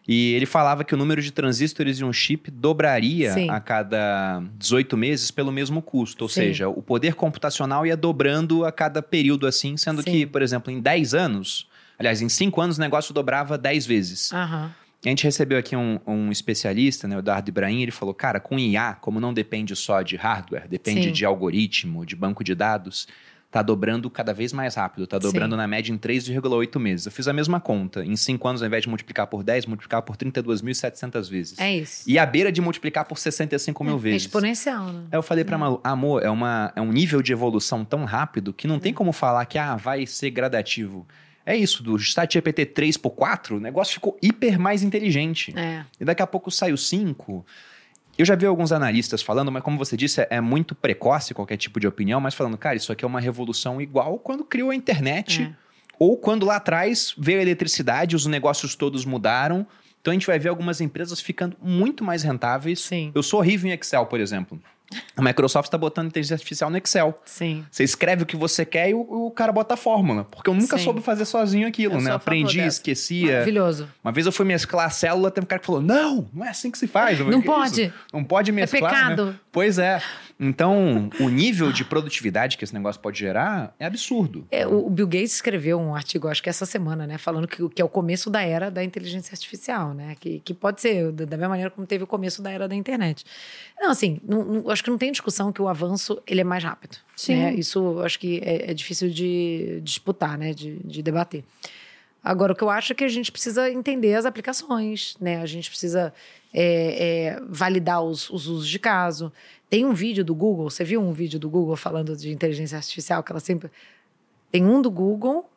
E ele falava que o número de transistores de um chip dobraria Sim. a cada 18 meses pelo mesmo custo. Ou Sim. seja, o poder computacional ia dobrando a cada período assim, sendo Sim. que, por exemplo, em 10 anos, aliás, em 5 anos o negócio dobrava 10 vezes. Uhum. A gente recebeu aqui um, um, especialista, né, o Eduardo Ibrahim, ele falou, cara, com IA, como não depende só de hardware, depende de algoritmo, de banco de dados, está dobrando cada vez mais rápido, está dobrando Sim. na média em 3,8 meses. Eu fiz a mesma conta. Em 5 anos, ao invés de multiplicar por 10, multiplicar por 32.700 vezes. É isso. E a beira de multiplicar por 65 mil é, vezes. É exponencial, né? Aí eu falei para é. Malu, amor, é, uma, é um nível de evolução tão rápido que não tem é. como falar que ah, vai ser gradativo. É isso, do Chat GPT 3 por 4, o negócio ficou hiper mais inteligente. É. E daqui a pouco sai o 5. Eu já vi alguns analistas falando, mas como você disse, é, muito precoce qualquer tipo de opinião, mas falando, cara, isso aqui é uma revolução igual quando criou a internet, é. ou quando lá atrás veio a eletricidade, os negócios todos mudaram. Então a gente vai ver algumas empresas ficando muito mais rentáveis. Sim. Eu sou horrível em Excel, por exemplo. A Microsoft está botando inteligência artificial no Excel. Sim. Você escreve o que você quer e o, o cara bota a fórmula. Porque eu nunca Sim. soube fazer sozinho aquilo, eu né? Aprendi, esquecia. Maravilhoso. Uma vez eu fui mesclar a célula, teve um cara que falou: Não, não é assim que se faz. não pode. Não pode mesclar. É pecado. Né? Pois é. Então, o nível de produtividade que esse negócio pode gerar é absurdo. É, o Bill Gates escreveu um artigo, acho que essa semana, né? Falando que, que é o começo da era da inteligência artificial, né? Que, que pode ser da mesma maneira como teve o começo da era da internet. Não, assim, não, não, acho que não tem discussão que o avanço ele é mais rápido. Sim. Né? Isso acho que é, é difícil de disputar, né? De, de debater. Agora, o que eu acho é que a gente precisa entender as aplicações, né? A gente precisa é, é, validar os, os, usos de caso. Tem um vídeo do Google, você viu um vídeo do Google falando de inteligência artificial, que ela sempre. Tem um do Google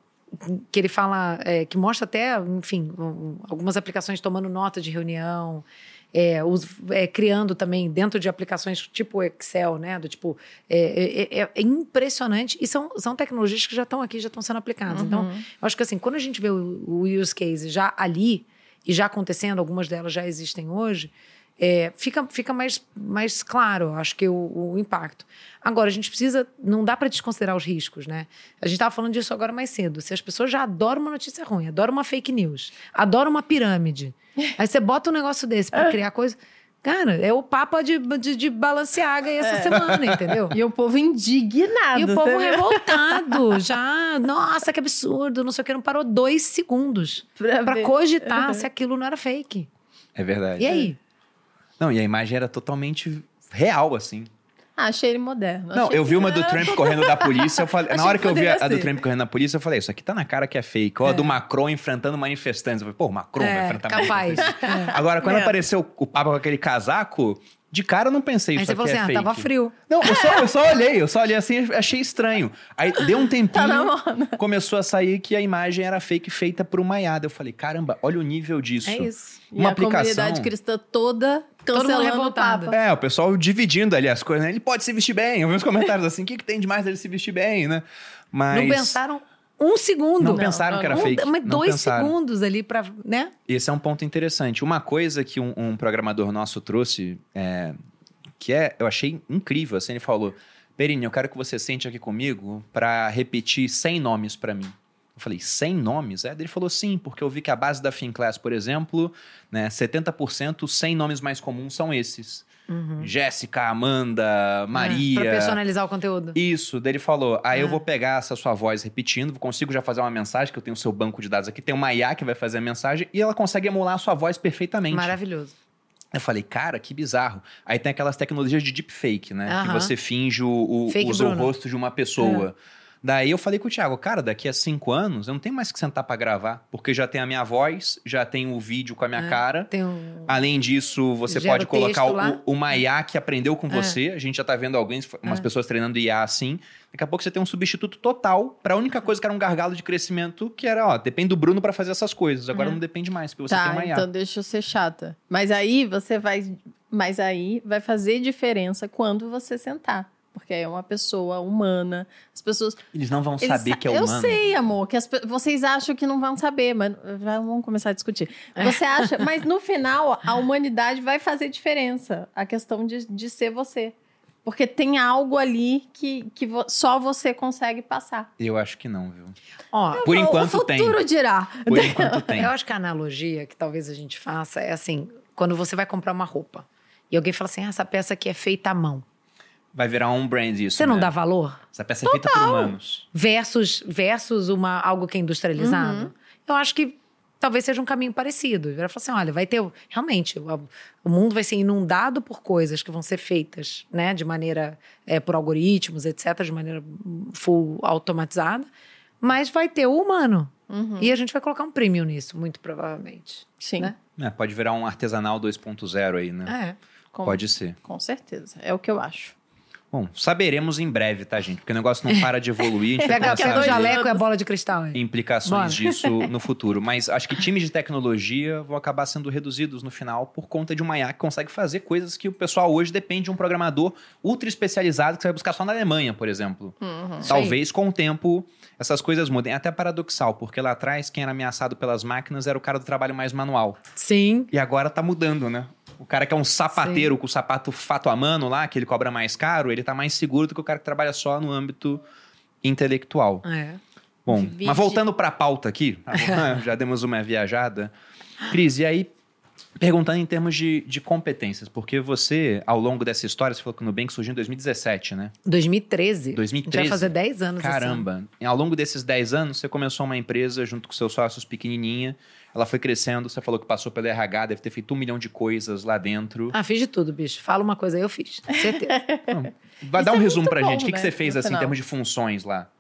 que ele fala, é, que mostra até, enfim, um, algumas aplicações tomando nota de reunião é, os, é, criando também dentro de aplicações tipo Excel, né? Do tipo, é, é, é, é impressionante. E são, são tecnologias que já estão aqui, já estão sendo aplicadas. Então, uhum. Então, acho que assim, quando a gente vê o, o use case já ali e já acontecendo, algumas delas já existem hoje, é, fica, fica mais, mais claro, acho que, o, o, impacto. Agora, a gente precisa, não dá para desconsiderar os riscos, né? A gente estava falando disso agora mais cedo. Se as pessoas já adoram uma notícia ruim, adoram uma fake news, adoram uma pirâmide, aí você bota um negócio desse para é. criar coisa. Cara, é o Papa de, de, de Balenciaga essa é. semana, entendeu? E o povo indignado. E o povo revoltado. Já, nossa, que absurdo, não sei o que, não parou dois segundos para cogitar uhum. se aquilo não era fake. É verdade. E aí? Não, e a imagem era totalmente real, assim. Ah, achei ele moderno. Não, achei eu vi uma do Trump correndo da polícia. Eu falei, na hora que eu vi a, a, do Trump correndo da polícia, eu falei, isso aqui tá na cara que é fake. Ou é. a do Macron enfrentando manifestantes. Eu falei, pô, o Macron é, vai enfrentar capaz. manifestantes. É. Agora, quando apareceu o Papa com aquele casaco, de cara eu não pensei, Aí isso aqui você falou é assim, ah, tava frio. Não, eu só, eu só olhei, eu só olhei assim achei estranho. Aí deu um tempinho, tá começou a sair que a imagem era fake feita por uma iada. Eu falei, caramba, olha o nível disso. É isso. Uma e aplicação... a comunidade cristã toda cancelando o Papa. É, o pessoal dividindo ali as coisas. Né? Ele pode se vestir bem. Eu vi os comentários assim, o que, que tem demais dele se vestir bem, né? Mas... Não pensaram um segundo. Não, não pensaram não, que era um, fake. Mas não dois pensaram. segundos ali para, né? Esse é um ponto interessante. Uma coisa que um, um programador nosso trouxe, é, que é, eu achei incrível, assim, ele falou, Perini, eu quero que você sente aqui comigo para repetir 100 nomes para mim. Eu falei, 100 nomes? É, ele falou sim, porque eu vi que a base da Finclass, por exemplo, né, 70%, 100 nomes mais comuns são esses. Uhum. Jéssica, Amanda, Maria. É, pra personalizar o conteúdo. Isso. Daí ele falou: aí é. eu vou pegar essa sua voz repetindo, consigo já fazer uma mensagem, que eu tenho o seu banco de dados aqui, tem uma IA que vai fazer a mensagem e ela consegue emular a sua voz perfeitamente. Maravilhoso. Eu falei, cara, que bizarro. Aí tem aquelas tecnologias de deepfake, né? Que você finge o, o usa o rosto de uma pessoa. É. Daí eu falei com o Thiago, cara, daqui a cinco anos eu não tenho mais que sentar para gravar, porque já tem a minha voz, já tem o vídeo com a minha é, cara. Um... Além disso, você Gera pode colocar o, uma IA que aprendeu com é. você. A gente já tá vendo alguns, umas é. pessoas treinando IA assim. Daqui a pouco você tem um substituto total para a única coisa que era um gargalo de crescimento, que era, ó, depende do Bruno para fazer essas coisas. Agora não depende mais, porque você tá, tem uma IA. Então deixa eu ser chata. Mas aí você vai. Mas aí vai fazer diferença quando você sentar porque é uma pessoa humana. As pessoas. Eles não vão saber que é humano. Eu sei, amor, que as, vocês acham que não vão saber, mas vamos começar a discutir. Você acha, mas no final, a humanidade vai fazer diferença. A questão de, de ser você. Porque tem algo ali que, que só você consegue passar. Eu acho que não, viu? Ó, Por enquanto tem. O futuro tem. dirá. Por enquanto tem. Eu acho que a analogia que talvez a gente faça é assim: quando você vai comprar uma roupa e alguém fala assim, ah, essa peça aqui é feita à mão vai virar um brand isso. Você não né? dá valor? Essa peça Total. é feita por humanos. Versus, versus uma, algo que é industrializado. Uhum. Eu acho que talvez seja um caminho parecido. Vai falar assim: olha, vai ter. Realmente, o, o, mundo vai ser inundado por coisas que vão ser feitas, né, de maneira. É, por algoritmos, etc., de maneira full automatizada. Mas vai ter o humano. Uhum. E a gente vai colocar um premium nisso, muito provavelmente. Sim. Né? É, pode virar um artesanal 2.0 aí, né? É. Com, pode ser. Com certeza. É o que eu acho. Bom, saberemos em breve, tá, gente? Porque o negócio não para de evoluir. A gente o jaleco e a bola de cristal. Hein? Implicações Bora. disso no futuro. Mas acho que times de tecnologia vão acabar sendo reduzidos no final por conta de uma IA que consegue fazer coisas que o pessoal hoje depende de um programador ultra especializado que você vai buscar só na Alemanha, por exemplo. Uhum. Talvez com o tempo essas coisas mudem. É até paradoxal, porque lá atrás quem era ameaçado pelas máquinas era o cara do trabalho mais manual. Sim. E agora tá mudando, né? O cara que é um sapateiro Sim. com o sapato fato a mano lá, que ele cobra mais caro, ele tá mais seguro do que o cara que trabalha só no âmbito intelectual. É. Bom, mas voltando para a pauta aqui, tá já demos uma viajada. Cris, e aí Perguntando em termos de, de competências, porque você, ao longo dessa história, você falou que o Nubank surgiu em 2017, né? 2013. 2013. vai fazer 10 anos. Caramba. Assim. Ao longo desses 10 anos, você começou uma empresa junto com seus sócios pequenininha. Ela foi crescendo, você falou que passou pelo RH, deve ter feito um milhão de coisas lá dentro. Ah, fiz de tudo, bicho. Fala uma coisa aí, eu fiz. Certeza. Não, vai Isso dar um é resumo pra bom, gente. O que, né? que você fez, assim, em termos de funções lá?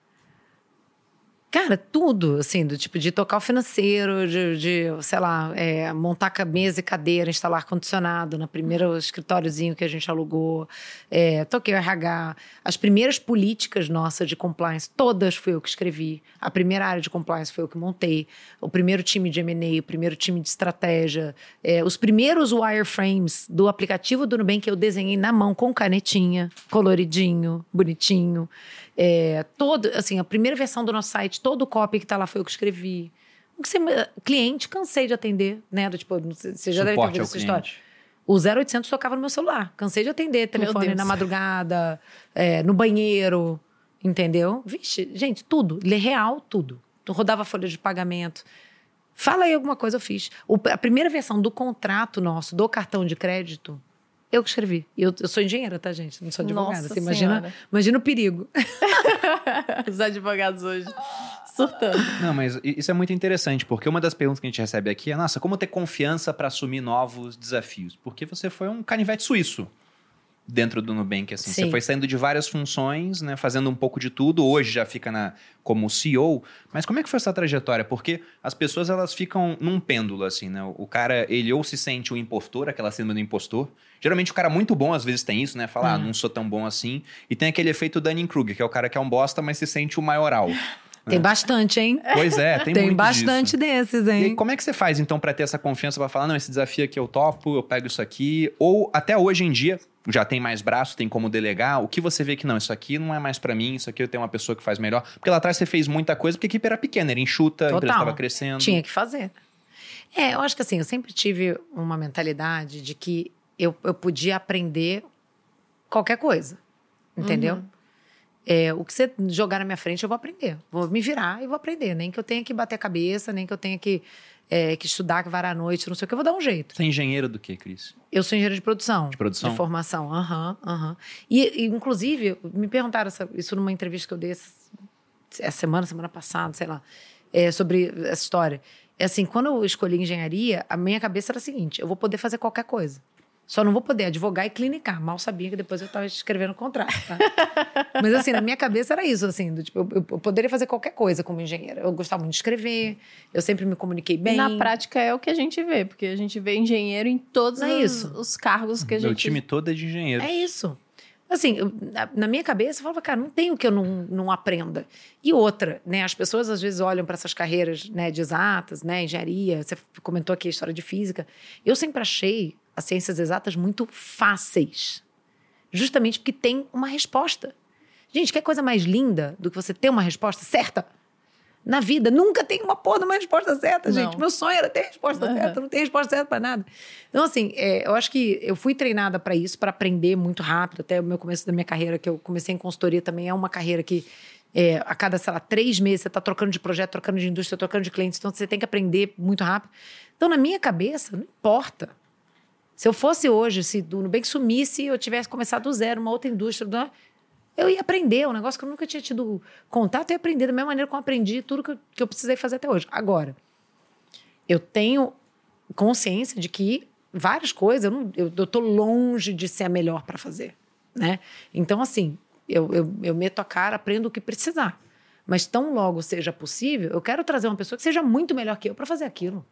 Cara, tudo, assim, do tipo de tocar o financeiro, de, de sei lá, é, montar mesa e cadeira, instalar ar-condicionado no primeiro escritóriozinho que a gente alugou, é, toquei o RH. As primeiras políticas nossas de compliance, todas fui eu que escrevi. A primeira área de compliance foi eu que montei. O primeiro time de M&A, o primeiro time de estratégia. É, os primeiros wireframes do aplicativo do Nubank eu desenhei na mão com canetinha, coloridinho, bonitinho. É, todo, assim, a primeira versão do nosso site, todo o copy que está lá foi eu que escrevi. Você, cliente, cansei de atender, né? Do, tipo, você já deve ter ouvido essa cliente. história. O 0800 tocava no meu celular. Cansei de atender telefone na madrugada, é, no banheiro, entendeu? Vixe, gente, tudo. Real, tudo. Rodava folha de pagamento. Fala aí alguma coisa, eu fiz. O, a primeira versão do contrato nosso, do cartão de crédito, eu que escrevi. Eu, eu sou engenheira, tá, gente? Não sou advogada. Nossa Você imagina, imagina o perigo. Os advogados hoje surtando. Não, mas isso é muito interessante, porque uma das perguntas que a gente recebe aqui é: nossa, como ter confiança para assumir novos desafios? Porque você foi um canivete suíço dentro do Nubank, assim. Sim. Você foi saindo de várias funções, né, fazendo um pouco de tudo. Hoje já fica na, como CEO. Mas como é que foi essa trajetória? Porque as pessoas, elas ficam num pêndulo, assim, né? O cara, ele ou se sente o impostor, aquela síndrome do impostor. Geralmente o cara muito bom, às vezes tem isso, né? Falar, ah, não sou tão bom assim. E tem aquele efeito Dunning-Kruger, que é o cara que é um bosta, mas se sente o maioral. Tem bastante, hein? Pois é, tem, tem bastante disso. desses, hein? E como é que você faz, então, para ter essa confiança para falar, não, esse desafio aqui eu topo, eu pego isso aqui? Ou até hoje em dia, já tem mais braço, tem como delegar, o que você vê que não, isso aqui não é mais para mim, isso aqui eu tenho uma pessoa que faz melhor. Porque lá atrás você fez muita coisa porque a equipe era pequena, era enxuta, Total. a empresa estava crescendo. Tinha que fazer. É, eu acho que assim, eu sempre tive uma mentalidade de que eu, eu podia aprender qualquer coisa, entendeu? Uhum. É, o que você jogar na minha frente, eu vou aprender. Vou me virar e vou aprender. Nem que eu tenha que bater a cabeça, nem que eu tenha que é, que estudar, que varar a noite, não sei o que, eu vou dar um jeito. Você é engenheiro do que, Cris? Eu sou engenheiro de produção. De produção? De formação, aham, uhum, aham. Uhum. E, e, inclusive, me perguntaram essa, isso numa entrevista que eu dei essa, essa semana, semana passada, sei lá, é, sobre essa história. É assim, quando eu escolhi engenharia, a minha cabeça era a seguinte, eu vou poder fazer qualquer coisa. Só não vou poder advogar e clinicar. Mal sabia que depois eu estava escrevendo contrato. Tá? Mas assim, na minha cabeça era isso, assim, do, tipo, eu, eu, poderia fazer qualquer coisa como engenheira. Eu gostava muito de escrever, eu sempre me comuniquei bem. Na prática é o que a gente vê, porque a gente vê engenheiro em todos é os, os, cargos que a gente. O time todo é de engenheiro. É isso. Assim, eu, na, na, minha cabeça, eu falava, cara, não tem o que eu não, não aprenda. E outra, né? As pessoas às vezes olham para essas carreiras né, de exatas, né? Engenharia, você comentou aqui a história de física. Eu sempre achei as ciências exatas muito fáceis. Justamente porque tem uma resposta. Gente, que coisa mais linda do que você ter uma resposta certa? Na vida, nunca tem uma porra de uma resposta certa, não. gente. Meu sonho era ter resposta uhum. certa, não tem resposta certa para nada. Então, assim, é, eu acho que eu fui treinada para isso, para aprender muito rápido. Até o meu começo da minha carreira, que eu comecei em consultoria, também é uma carreira que é, a cada, sei lá, três meses você está trocando de projeto, trocando de indústria, trocando de clientes, então você tem que aprender muito rápido. Então, na minha cabeça, não importa. Se eu fosse hoje, se do Nubank sumisse e eu tivesse começado do zero, uma outra indústria, eu ia aprender, um negócio que eu nunca tinha tido contato, ia aprender da mesma maneira como aprendi tudo que eu, que eu precisei fazer até hoje. Agora, eu tenho consciência de que várias coisas, eu, não, eu, longe de ser a melhor para fazer, né? Então, assim, eu, eu, eu meto a cara, aprendo o que precisar. Mas tão logo seja possível, eu quero trazer uma pessoa que seja muito melhor que eu para fazer aquilo.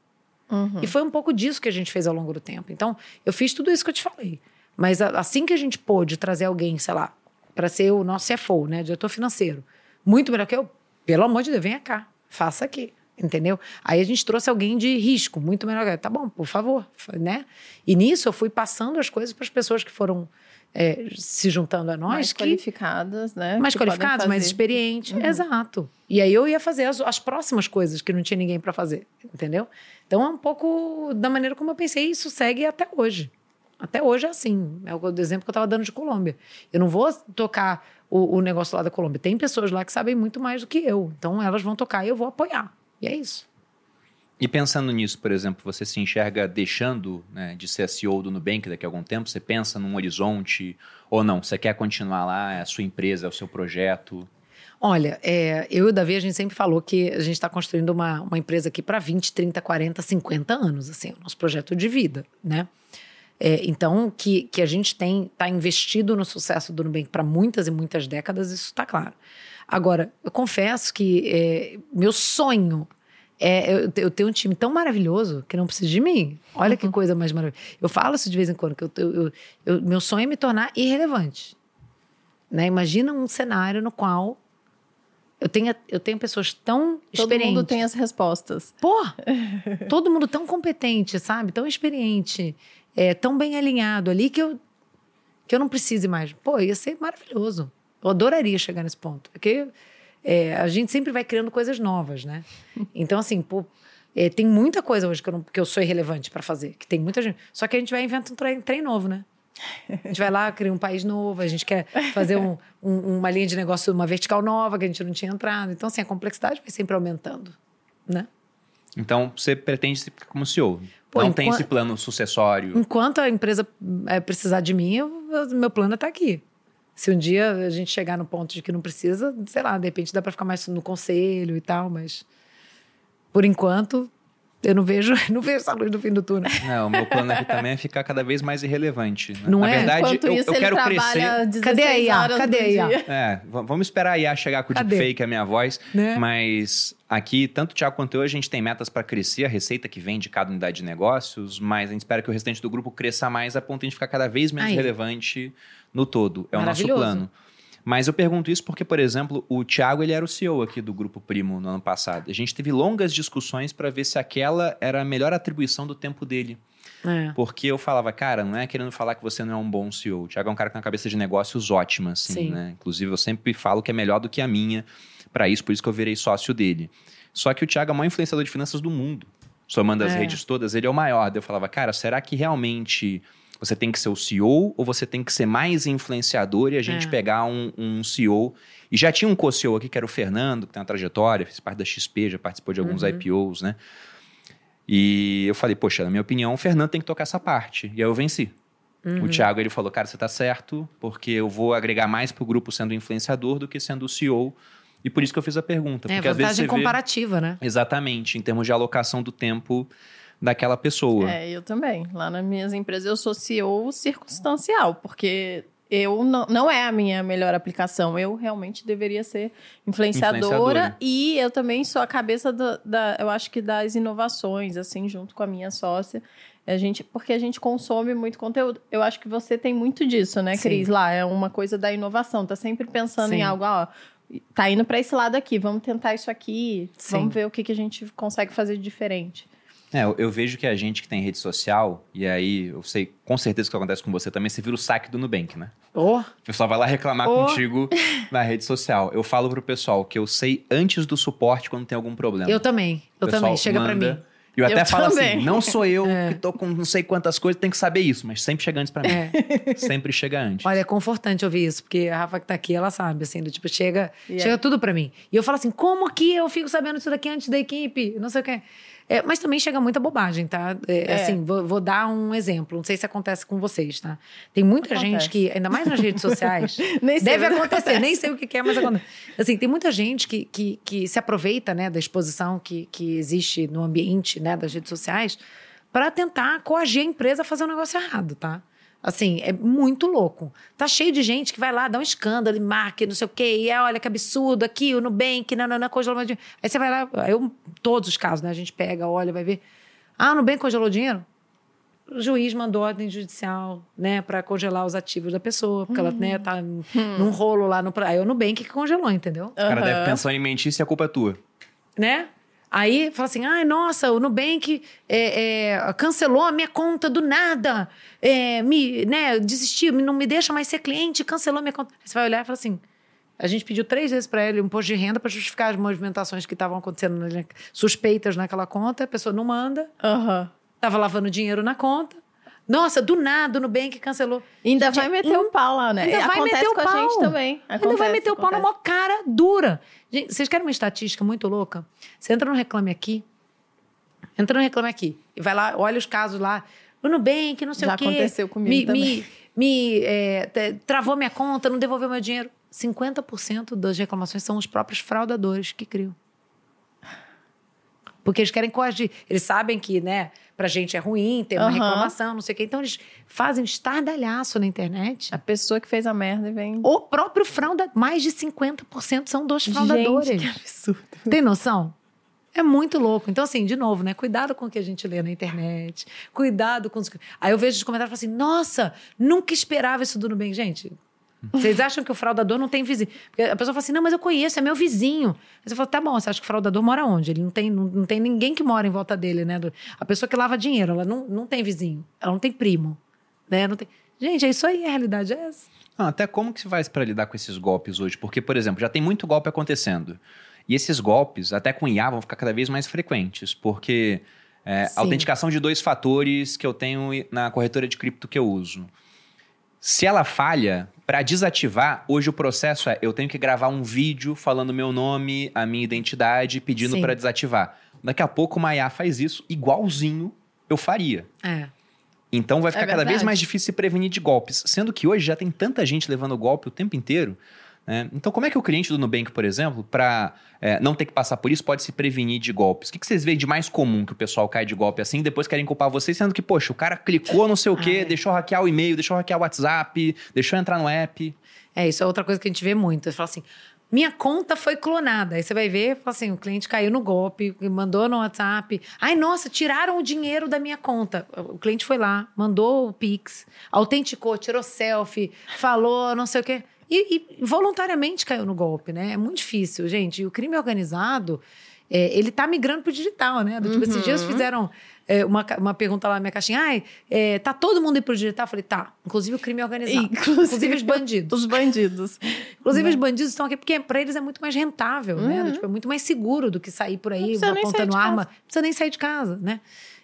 Uhum. E foi um pouco disso que a gente fez ao longo do tempo. Então, eu fiz tudo isso que eu te falei. Mas assim que a gente pôde trazer alguém, sei lá, para ser o nosso CFO, né, diretor financeiro, muito melhor que eu, pelo amor de Deus, venha cá, faça aqui, entendeu? Aí a gente trouxe alguém de risco, muito melhor. Tá bom, por favor, né? E nisso eu fui passando as coisas para as pessoas que foram é, se juntando a nós. Mais que, qualificadas, né? Mais qualificadas, mais experientes. Uhum. Exato. E aí eu ia fazer as, as próximas coisas que não tinha ninguém para fazer, entendeu? Então é um pouco da maneira como eu pensei, isso segue até hoje. Até hoje é assim. É o exemplo que eu estava dando de Colômbia. Eu não vou tocar o, o, negócio lá da Colômbia. Tem pessoas lá que sabem muito mais do que eu. Então elas vão tocar e eu vou apoiar. E é isso. E pensando nisso, por exemplo, você se enxerga deixando né, de ser CEO do Nubank daqui a algum tempo? Você pensa num horizonte ou não? Você quer continuar lá, é a sua empresa, é o seu projeto? Olha, é, eu e o Davi, a gente sempre falou que a gente está construindo uma, uma empresa aqui para 20, 30, 40, 50 anos, assim, o nosso projeto de vida, né? É, então, que, que a gente tem, está investido no sucesso do Nubank para muitas e muitas décadas, isso está claro. Agora, eu confesso que é, meu sonho é eu, eu tenho um time tão maravilhoso que não precisa de mim. Olha uhum. que coisa mais maravilhosa. Eu falo isso de vez em quando, que eu, eu, eu, meu sonho é me tornar irrelevante. Né? Imagina um cenário no qual eu tenho, eu tenho pessoas tão todo experientes. Todo mundo tem as respostas. Pô! todo mundo tão competente, sabe? Tão experiente, é, tão bem alinhado ali que eu, que eu não precise mais. Pô, ia ser maravilhoso. Eu adoraria chegar nesse ponto. Porque é, a gente sempre vai criando coisas novas, né? Então, assim, pô, é, tem muita coisa hoje que eu, não, que eu sou irrelevante para fazer. Que tem muita gente. Só que a gente vai inventar um trem, trem novo, né? A gente vai lá, cria um país novo, a gente quer fazer um, um, uma linha de negócio, uma vertical nova que a gente não tinha entrado. Então, assim, a complexidade vai sempre aumentando, né? Então, você pretende ficar como CEO? Pô, não enquanto, tem esse plano sucessório? Enquanto a empresa é, precisar de mim, eu, meu plano é estar tá aqui. Se um dia a gente chegar no ponto de que não precisa, sei lá, de repente dá para ficar mais no conselho e tal, mas por enquanto eu não vejo, não vejo essa luz no fim do túnel. Não, o meu plano aqui também é ficar cada vez mais irrelevante. Né? Não Na é? verdade, eu, eu quero crescer. Cadê a IA? Cadê a IA? É, vamos esperar a IA chegar com o deepfake, a minha voz. Né? Mas aqui, tanto o Thiago quanto eu, a gente tem metas para crescer, a receita que vem de cada unidade de negócios, mas a gente espera que o restante do grupo cresça mais a ponto de a gente ficar cada vez menos Aí. relevante no todo. É o nosso plano. Mas eu pergunto isso porque, por exemplo, o Thiago ele era o CEO aqui do Grupo Primo no ano passado. A gente teve longas discussões para ver se aquela era a melhor atribuição do tempo dele. É. Porque eu falava, cara, não é querendo falar que você não é um bom CEO. O Thiago é um cara com uma cabeça de negócios ótima, assim, né? Inclusive, eu sempre falo que é melhor do que a minha para isso, por isso que eu virei sócio dele. Só que o Thiago é o maior influenciador de finanças do mundo. Somando as é. redes todas, ele é o maior. Daí eu falava, cara, será que realmente você tem que ser o CEO ou você tem que ser mais influenciador e a gente é. pegar um, um, CEO. E já tinha um co-CEO aqui, que era o Fernando, que tem uma trajetória, fez parte da XP, já participou de alguns uhum. IPOs, né? E eu falei, poxa, na minha opinião, o Fernando tem que tocar essa parte. E aí eu venci. Uhum. O Thiago, ele falou, cara, você tá certo, porque eu vou agregar mais pro grupo sendo influenciador do que sendo o CEO. E por isso que eu fiz a pergunta. É, porque vantagem às vezes comparativa, vê... né? Exatamente, em termos de alocação do tempo daquela pessoa. É, eu também. Lá nas minhas empresas eu sou CEO circunstancial, porque eu não, não é a minha melhor aplicação. Eu realmente deveria ser influenciadora, influenciadora. e eu também sou a cabeça da, da, eu acho que das inovações, assim, junto com a minha sócia. A gente, porque a gente consome muito conteúdo. Eu acho que você tem muito disso, né, Cris? Sim. Lá é uma coisa da inovação. Tá sempre pensando Sim. em algo, ó, tá indo para esse lado aqui, vamos tentar isso aqui, Sim. vamos ver o que, que a gente consegue fazer de diferente. É, eu, eu, vejo que a gente que tem rede social, e aí eu sei com certeza que acontece com você também, você vira o saque do Nubank, né? Oh. O pessoal vai lá reclamar oh. contigo na rede social. Eu falo pro pessoal que eu sei antes do suporte quando tem algum problema. Eu também, eu também. Chega para mim. E eu, eu até falo assim, não sou eu é. que tô com não sei quantas coisas, tem que saber isso, mas sempre chega antes pra mim. É. sempre chega antes. Olha, é confortante ouvir isso, porque a Rafa que tá aqui, ela sabe, assim, do tipo, chega, yeah. chega tudo pra mim. E eu falo assim, como que eu fico sabendo isso daqui antes da equipe? Não sei o quê. É, mas também chega muita bobagem, tá? É, é. Assim, vou, vou, dar um exemplo. Não sei se acontece com vocês, tá? Tem muita acontece. gente que, ainda mais nas redes sociais, deve acontecer. Acontece. Nem sei o que é, mas acontece. Assim, tem muita gente que, que, que se aproveita, né, da exposição que, que existe no ambiente, né, das redes sociais, para tentar coagir a empresa a fazer um negócio errado, tá? Assim, é muito louco. Tá cheio de gente que vai lá, dá um escândalo, e marca, não sei o quê, e é, olha que absurdo, aqui, o Nubank, não, não, não, congelou dinheiro. Aí você vai lá, eu, todos os casos, né? A gente pega, olha, vai ver. Ah, o Nubank congelou dinheiro? O juiz mandou ordem judicial, né, para congelar os ativos da pessoa, porque hum. ela, né, tá hum. num rolo lá no. Aí é o Nubank que congelou, entendeu? O cara uhum. deve pensar em mentir se a culpa é tua. Né? Aí fala assim: ai, nossa, o Nubank é, é, cancelou a minha conta do nada, é, me, né, desistiu, não me deixa mais ser cliente, cancelou a minha conta. Aí você vai olhar e fala assim: a gente pediu três vezes para ele um imposto de renda para justificar as movimentações que estavam acontecendo, suspeitas naquela conta, a pessoa não manda, uhum. tava lavando dinheiro na conta. Nossa, do nada o Nubank cancelou. Ainda vai meter o pau lá, né? Ainda vai meter o pau. a gente também. Acontece, ainda vai meter acontece. o pau na maior cara dura. Gente, vocês querem uma estatística muito louca? Você entra no Reclame Aqui, Entra no Reclame Aqui. E vai lá, olha os casos lá. O Nubank, não sei Já o quê. Já aconteceu comigo me, também. Me, me é, travou minha conta, não devolveu meu dinheiro. 50% das reclamações são os próprios fraudadores que criam. Porque eles querem coagir. Eles sabem que, né, pra gente é ruim ter uma uhum. reclamação, não sei o quê. Então eles fazem estardalhaço na internet. A pessoa que fez a merda vem. O próprio frauda, mais de 50% são dos fraudadores. Gente, que absurdo. Tem noção? É muito louco. Então, assim, de novo, né? Cuidado com o que a gente lê na internet. Cuidado com os. Aí eu vejo os comentários e falo assim: nossa, nunca esperava isso do Nubank. Gente, vocês acham que o fraudador não tem vizinho? Porque a pessoa fala assim: não, mas eu conheço, é meu vizinho. Aí você fala: tá bom, você acha que o fraudador mora onde? Ele não tem, não, não tem ninguém que mora em volta dele, né? A pessoa que lava dinheiro, ela não, não tem vizinho, ela não tem primo, né? Não tem... Gente, é isso aí, a realidade é essa. Não, até como que se faz para lidar com esses golpes hoje? Porque, por exemplo, já tem muito golpe acontecendo. E esses golpes, até com IA, vão ficar cada vez mais frequentes, porque é, autenticação de dois fatores que eu tenho na corretora de cripto que eu uso. Se ela falha, para desativar, hoje o processo é eu tenho que gravar um vídeo falando meu nome, a minha identidade, pedindo para desativar. Daqui a pouco o Maia faz isso igualzinho eu faria. É. Então vai ficar é cada vez mais difícil se prevenir de golpes. Sendo que hoje já tem tanta gente levando golpe o tempo inteiro né? Então, como é que o cliente do Nubank, por exemplo, para é, não ter que passar por isso, pode se prevenir de golpes? O que, que vocês veem de mais comum que o pessoal cai de golpe assim e depois querem culpar vocês, sendo que, poxa, o cara clicou não sei o quê, deixou hackear o e-mail, deixou hackear o WhatsApp, deixou entrar no app. É, isso é outra coisa que a gente vê muito. Fala assim, minha conta foi clonada. Aí você vai ver, assim, o cliente caiu no golpe, mandou no WhatsApp. Ai, nossa, tiraram o dinheiro da minha conta. O cliente foi lá, mandou o Pix, autenticou, tirou selfie, falou não sei o quê. E, e, voluntariamente caiu no golpe, né? É muito difícil, gente. E o crime organizado, é, ele tá migrando pro digital, né? Do, tipo, uhum. esses dias uhum. fizeram é, uma, uma pergunta lá na minha caixinha. Ai, é, tá todo mundo indo pro digital? Eu falei, tá. Inclusive o crime organizado. Inclusive, inclusive os bandidos. Os bandidos. inclusive os né? bandidos estão aqui porque para eles é muito mais rentável, né? uhum. né? Tipo, é muito mais seguro do que sair por aí apontando arma. Não precisa nem sair de casa, né?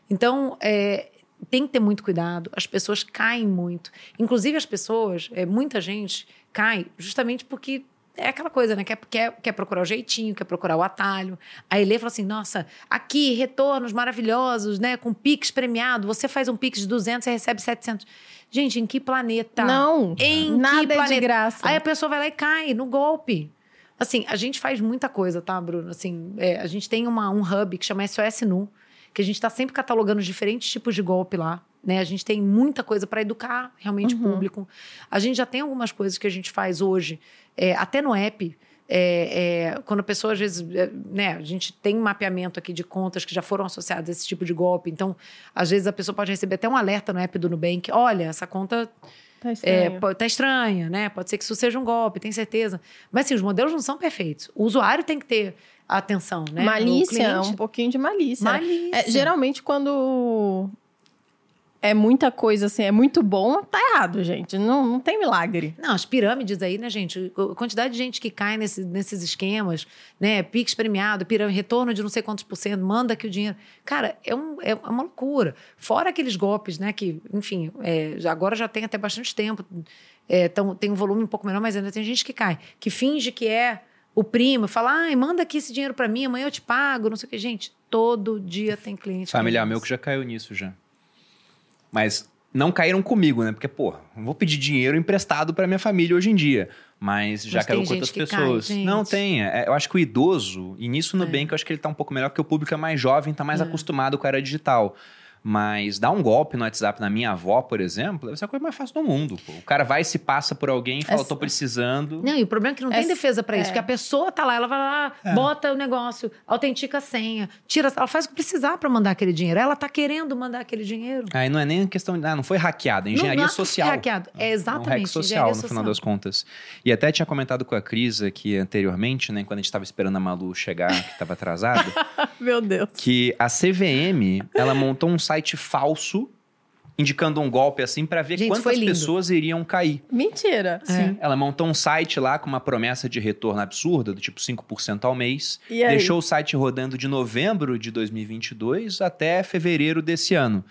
Então, é, tem que ter muito cuidado. As pessoas caem muito. Inclusive as pessoas, é, muita gente cai justamente porque é aquela coisa, né? Quer, quer, quer procurar o jeitinho, quer procurar o atalho. Aí ele fala assim: nossa, aqui, retornos maravilhosos, né? Com Pix premiado. Você faz um Pix de 200, você recebe 700. Gente, em que planeta? Não. Em nada que planeta? É de graça. Aí a pessoa vai lá e cai no golpe. Assim, a gente faz muita coisa, tá, Bruno? Assim, é, a gente tem uma, um hub que chama SOS Nu, que a gente está sempre catalogando diferentes tipos de golpe lá. Né? A gente tem muita coisa para educar realmente uhum. o público. A gente já tem algumas coisas que a gente faz hoje, é, até no app. É, é, quando a pessoa, às vezes, é, né, a gente tem um mapeamento aqui de contas que já foram associadas a esse tipo de golpe. Então, às vezes, a pessoa pode receber até um alerta no app do Nubank: olha, essa conta Tá estranha. É, tá estranha, né? Pode ser que isso seja um golpe, tem certeza. Mas assim, os modelos não são perfeitos. O usuário tem que ter atenção, né? Malícia, um pouquinho de malícia. Malícia. É, geralmente, quando é muita coisa assim, é muito bom, tá errado, gente. Não, não tem milagre. Não, as pirâmides aí, né, gente? A quantidade de gente que cai nesse, nesses esquemas, né? Pix premiado, pirâmide, retorno de não sei quantos por cento, manda aqui o dinheiro. Cara, é, um, é uma loucura. Fora aqueles golpes, né? Que, enfim, é, agora já tem até bastante tempo. É, tão, tem um volume um pouco menor, mas ainda tem gente que cai. Que finge que é o primo, fala, ai, manda aqui esse dinheiro para mim, amanhã eu te pago, não sei o que. Gente, todo dia tem cliente. Familiar meu que já caiu nisso já. Mas não caíram comigo, né? Porque, pô, não vou pedir dinheiro emprestado para minha família hoje em dia. Mas já Mas caiu com outras pessoas. Cai, não tem. É, eu acho que o idoso, e nisso no é. bem que eu acho que ele tá um pouco melhor, porque o público é mais jovem, tá mais é. acostumado com a era digital. Mas dar um golpe no WhatsApp na minha avó, por exemplo, ser a coisa mais fácil do mundo. Pô. O cara vai e se passa por alguém e fala, Essa... tô precisando. Não, e o problema é que não Essa... tem defesa para isso. É. Porque a pessoa tá lá, ela vai lá, é. bota o negócio, autentica a senha, tira, ela faz o que precisar para mandar aquele dinheiro. Ela tá querendo mandar aquele dinheiro. Aí não é nem questão de. Ah, não foi hackeada, é engenharia não, não social. Foi hackeado. É exatamente. É um hack social, no social. final das contas. E até tinha comentado com a Cris aqui anteriormente, né, quando a gente estava esperando a Malu chegar, que estava atrasada. Meu Deus. Que a CVM, ela montou um site falso indicando um golpe assim para ver Gente, quantas pessoas iriam cair. Mentira. Sim. É. Ela montou um site lá com uma promessa de retorno absurda, do tipo 5% ao mês. Deixou o site rodando de novembro de 2022 até fevereiro desse ano.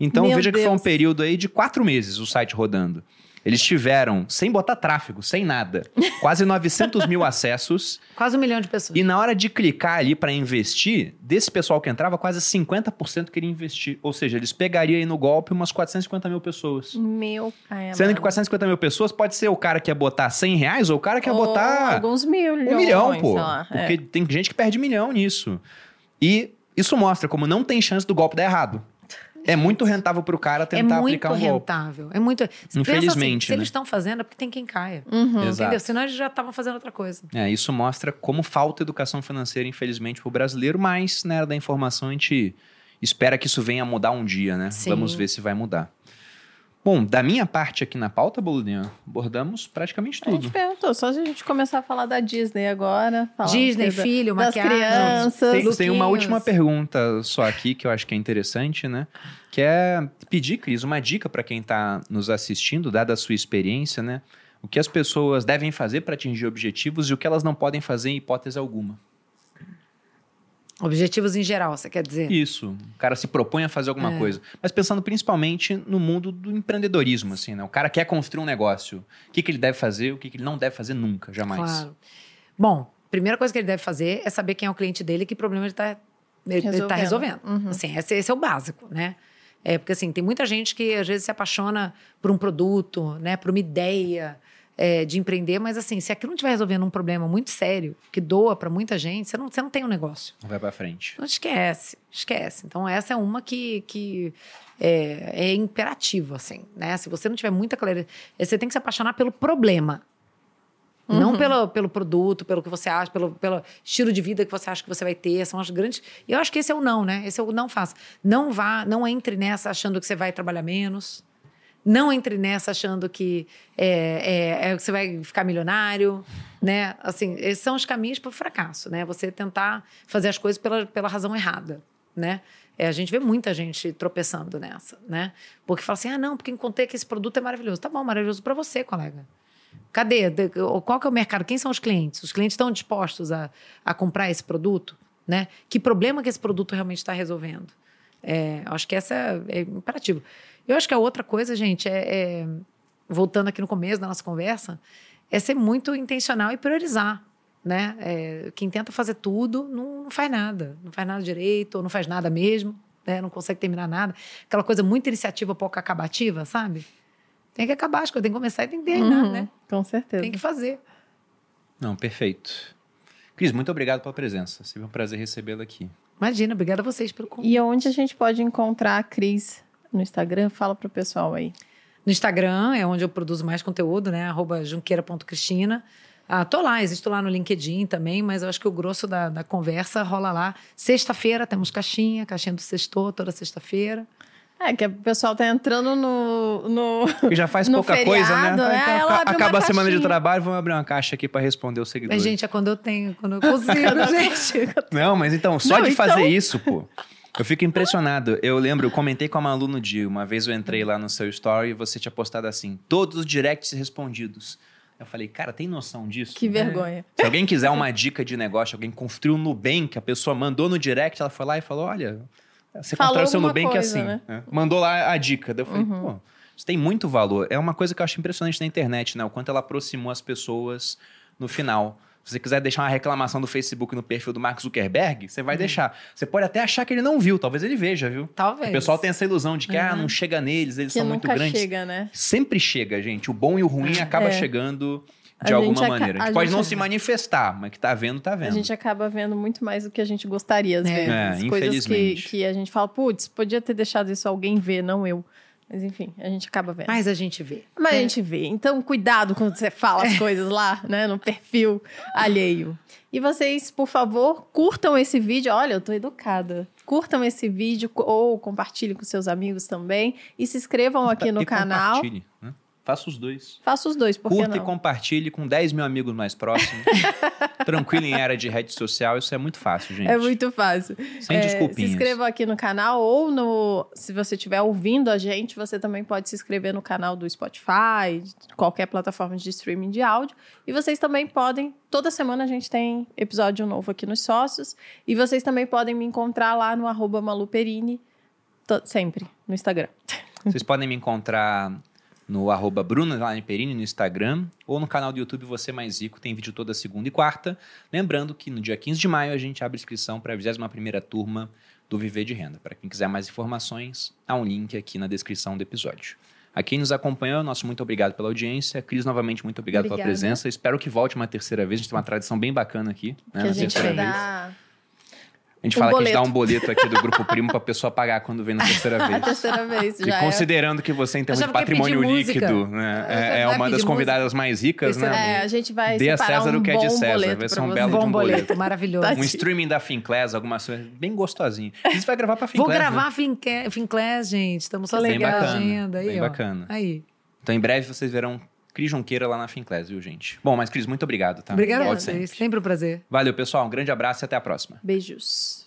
Então Meu veja Deus. que foi um período aí de quatro meses o site rodando. Eles tiveram, sem botar tráfego, sem nada, quase 900 mil acessos. Quase um milhão de pessoas. E na hora de clicar ali para investir, desse pessoal que entrava, quase 50% queria investir. Ou seja, eles pegariam aí no golpe umas 450 mil pessoas. Meu pai. Sendo que 450 mil pessoas pode ser o cara que ia botar 100 reais ou o cara que ia Ou botar. Alguns milhões. Um milhão, pô. lá, Porque é. tem gente que perde milhão nisso. E isso mostra como não tem chance do golpe dar errado. É muito rentável pro cara É tentar aplicar um golpe. rentável. É muito. Pensa Infelizmente, assim, se né? eles estão fazendo, é porque tem quem caia. Uhum. Entendeu? Senão eles já estavam fazendo outra coisa. É, isso mostra como falta educação financeira, infelizmente, pro brasileiro, mas na era da informação a gente espera que isso venha a mudar um dia, né? Sim. Vamos ver se vai mudar. Bom, da minha parte aqui na pauta, Boludinha, abordamos praticamente A gente tudo. perguntou, só se a gente começar a falar da Disney agora. falar Disney, da- filho, das maquiagem. crianças. Tem, tem uma última pergunta só aqui que eu acho que é interessante, né? Que é pedir, Cris, uma dica para quem está nos assistindo, dada a sua experiência, né? O que as pessoas devem fazer para atingir objetivos e o que elas não podem fazer em hipótese alguma. Objetivos em geral, você quer dizer? Isso. O cara se propõe a fazer alguma É. coisa. Mas pensando principalmente no mundo do empreendedorismo, assim, né? O cara quer construir um negócio. O que, que ele deve fazer, o que, que ele não deve fazer nunca, jamais. Claro. Bom, primeira coisa que ele deve fazer é saber quem é o cliente dele e que problema ele está ele tá Resolvendo. resolvendo. Uhum. Assim, esse, esse é o básico, né? É porque assim, tem muita gente que às vezes se apaixona por um produto, né, por uma ideia é, de empreender, mas assim, se aquilo não estiver resolvendo um problema muito sério, que doa para muita gente, você não, você não tem um negócio. Não vai para frente. Não esquece, esquece. Então, essa é uma que, que é, é imperativa, assim, né? Se você não tiver muita clareza, você tem que se apaixonar pelo problema. Não Uhum. pelo, pelo produto, pelo que você acha, pelo, pelo estilo de vida que você acha que você vai ter. São as grandes. E eu acho que esse é o não, né? Esse é o não faça. Não vá, não entre nessa achando que você vai trabalhar menos. Não entre nessa achando que é, é, é, você vai ficar milionário, né? Assim, esses são os caminhos para o fracasso, né? Você tentar fazer as coisas pela, pela razão errada, né? É, a gente vê muita gente tropeçando nessa, né? Porque fala assim, ah, não, porque encontrei que esse produto é maravilhoso. Tá bom, maravilhoso para você, colega. Cadê? Qual que é o mercado? Quem são os clientes? Os clientes estão dispostos a, a comprar esse produto? Né? Que problema que esse produto realmente está resolvendo? É, acho que essa é imperativo. Eu acho que a outra coisa, gente, é, é- voltando aqui no começo da nossa conversa, é ser muito intencional e priorizar. Né? É, quem tenta fazer tudo não, não faz nada. Não faz nada direito, ou não faz nada mesmo, né? não consegue terminar nada. Aquela coisa muito iniciativa, pouco acabativa, sabe? Tem que acabar as coisas, tem que começar e tem que terminar, Uhum, né? Com certeza. Tem que fazer. Não, perfeito. Cris, muito obrigado pela presença. Sempre um prazer recebê-la aqui. Imagina, obrigada a vocês pelo convite. E onde a gente pode encontrar a Cris no Instagram? Fala pro pessoal aí. No Instagram é onde eu produzo mais conteúdo, né? Arroba junqueira.cristina. Ah, tô lá, existo lá no LinkedIn também, mas eu acho que o grosso da, da conversa rola lá. Sexta-feira temos caixinha, caixinha do sextor, toda sexta-feira. É, que o pessoal tá entrando no. no... Porque já faz No pouca coisa, feriado, né? é, Então, ela abre uma acaba a semana de trabalho, vamos abrir uma caixa aqui para responder os Mas, seguidores. gente, é quando eu tenho, quando eu consigo, gente. Não, mas então, só Não, de então- fazer isso, pô. Eu fico impressionado. Eu lembro, eu comentei com a Malu no dia. Uma vez eu entrei lá no seu story e você tinha postado assim: todos os directs respondidos. Eu falei, cara, tem noção disso? Que É. vergonha. Se alguém quiser uma dica de negócio, alguém construiu um Nubank, a pessoa mandou no direct, ela foi lá e falou: olha, você Falou constrói o seu Nubank coisa, assim. né? É. Mandou lá a dica. Daí eu falei, Uhum. pô, isso tem muito valor. É uma coisa que eu acho impressionante na internet, né? O quanto ela aproximou as pessoas no final. Se você quiser deixar uma reclamação do Facebook no perfil do Mark Zuckerberg, você Uhum. vai deixar. Você pode até achar que ele não viu, talvez ele veja, viu? Talvez. O pessoal tem essa ilusão de que, ah, Uhum. não chega neles, eles Que são muito grandes. chega, né? Sempre chega, gente. O bom e o ruim acaba É. chegando A de alguma gente aca- maneira. A gente a pode gente- não se manifestar, mas que tá vendo, tá A vendo. gente acaba vendo muito mais do que a gente gostaria, às É. vezes. É, Coisas que, que a gente fala, putz, podia ter deixado isso alguém ver, não eu. Mas enfim, a gente acaba vendo. Mas a gente vê. Mas a É. gente vê. Então, cuidado quando você fala as coisas lá, né? No perfil alheio. E vocês, por favor, curtam esse vídeo. Olha, eu tô educada. Curtam esse vídeo ou compartilhem com seus amigos também. E se inscrevam aqui no E canal. compartilhe, né? Faça os dois. Faça os dois, por Curta e não? compartilhe com 10 mil amigos mais próximos. Tranquilo em era de rede social, isso é muito fácil, gente. É muito fácil. Sem É, se desculpinhas. inscreva aqui no canal ou no. Se você estiver ouvindo a gente, você também pode se inscrever no canal do Spotify, qualquer plataforma de streaming de áudio. E vocês também podem. Toda semana a gente tem episódio novo aqui nos sócios. E vocês também podem me encontrar lá no arroba Maluperini. Sempre, no Instagram. Vocês podem me encontrar no arroba Bruno Perini no Instagram ou no canal do YouTube Você Mais Rico, tem vídeo toda segunda e quarta. Lembrando que no dia 15 de maio a gente abre inscrição para a 21ª turma do Viver de Renda. Para quem quiser mais informações, há um link aqui na descrição do episódio. A quem nos acompanhou, nosso muito obrigado pela audiência. Cris, novamente, muito obrigado Obrigada. pela presença. Espero que volte uma terceira vez. A gente tem uma tradição bem bacana aqui. Né, que a gente vai dar a gente um fala boleto. que a gente dá um boleto aqui do Grupo Primo pra pessoa pagar quando vem na terceira vez. a terceira vez, já E considerando é. que você, em termos de patrimônio líquido, né, é, é uma das convidadas música. mais ricas, né? É, a gente vai Dê a César um o que é de César. Vai ser um belo bom de um boleto. boleto. Maravilhoso. Um streaming da Finclass, alguma coisa bem gostosinho. Você vai gravar pra Finclass, Vou gravar né? Finclass, gente. Estamos só legal. a agenda. Aí, bem ó. bacana. Aí. Então, em breve, vocês verão Cris Junqueira lá na Finclass, viu, gente? Bom, mas Cris, muito obrigado, tá? Obrigada a vocês. Sempre um prazer. Valeu, pessoal. Um grande abraço e até a próxima. Beijos.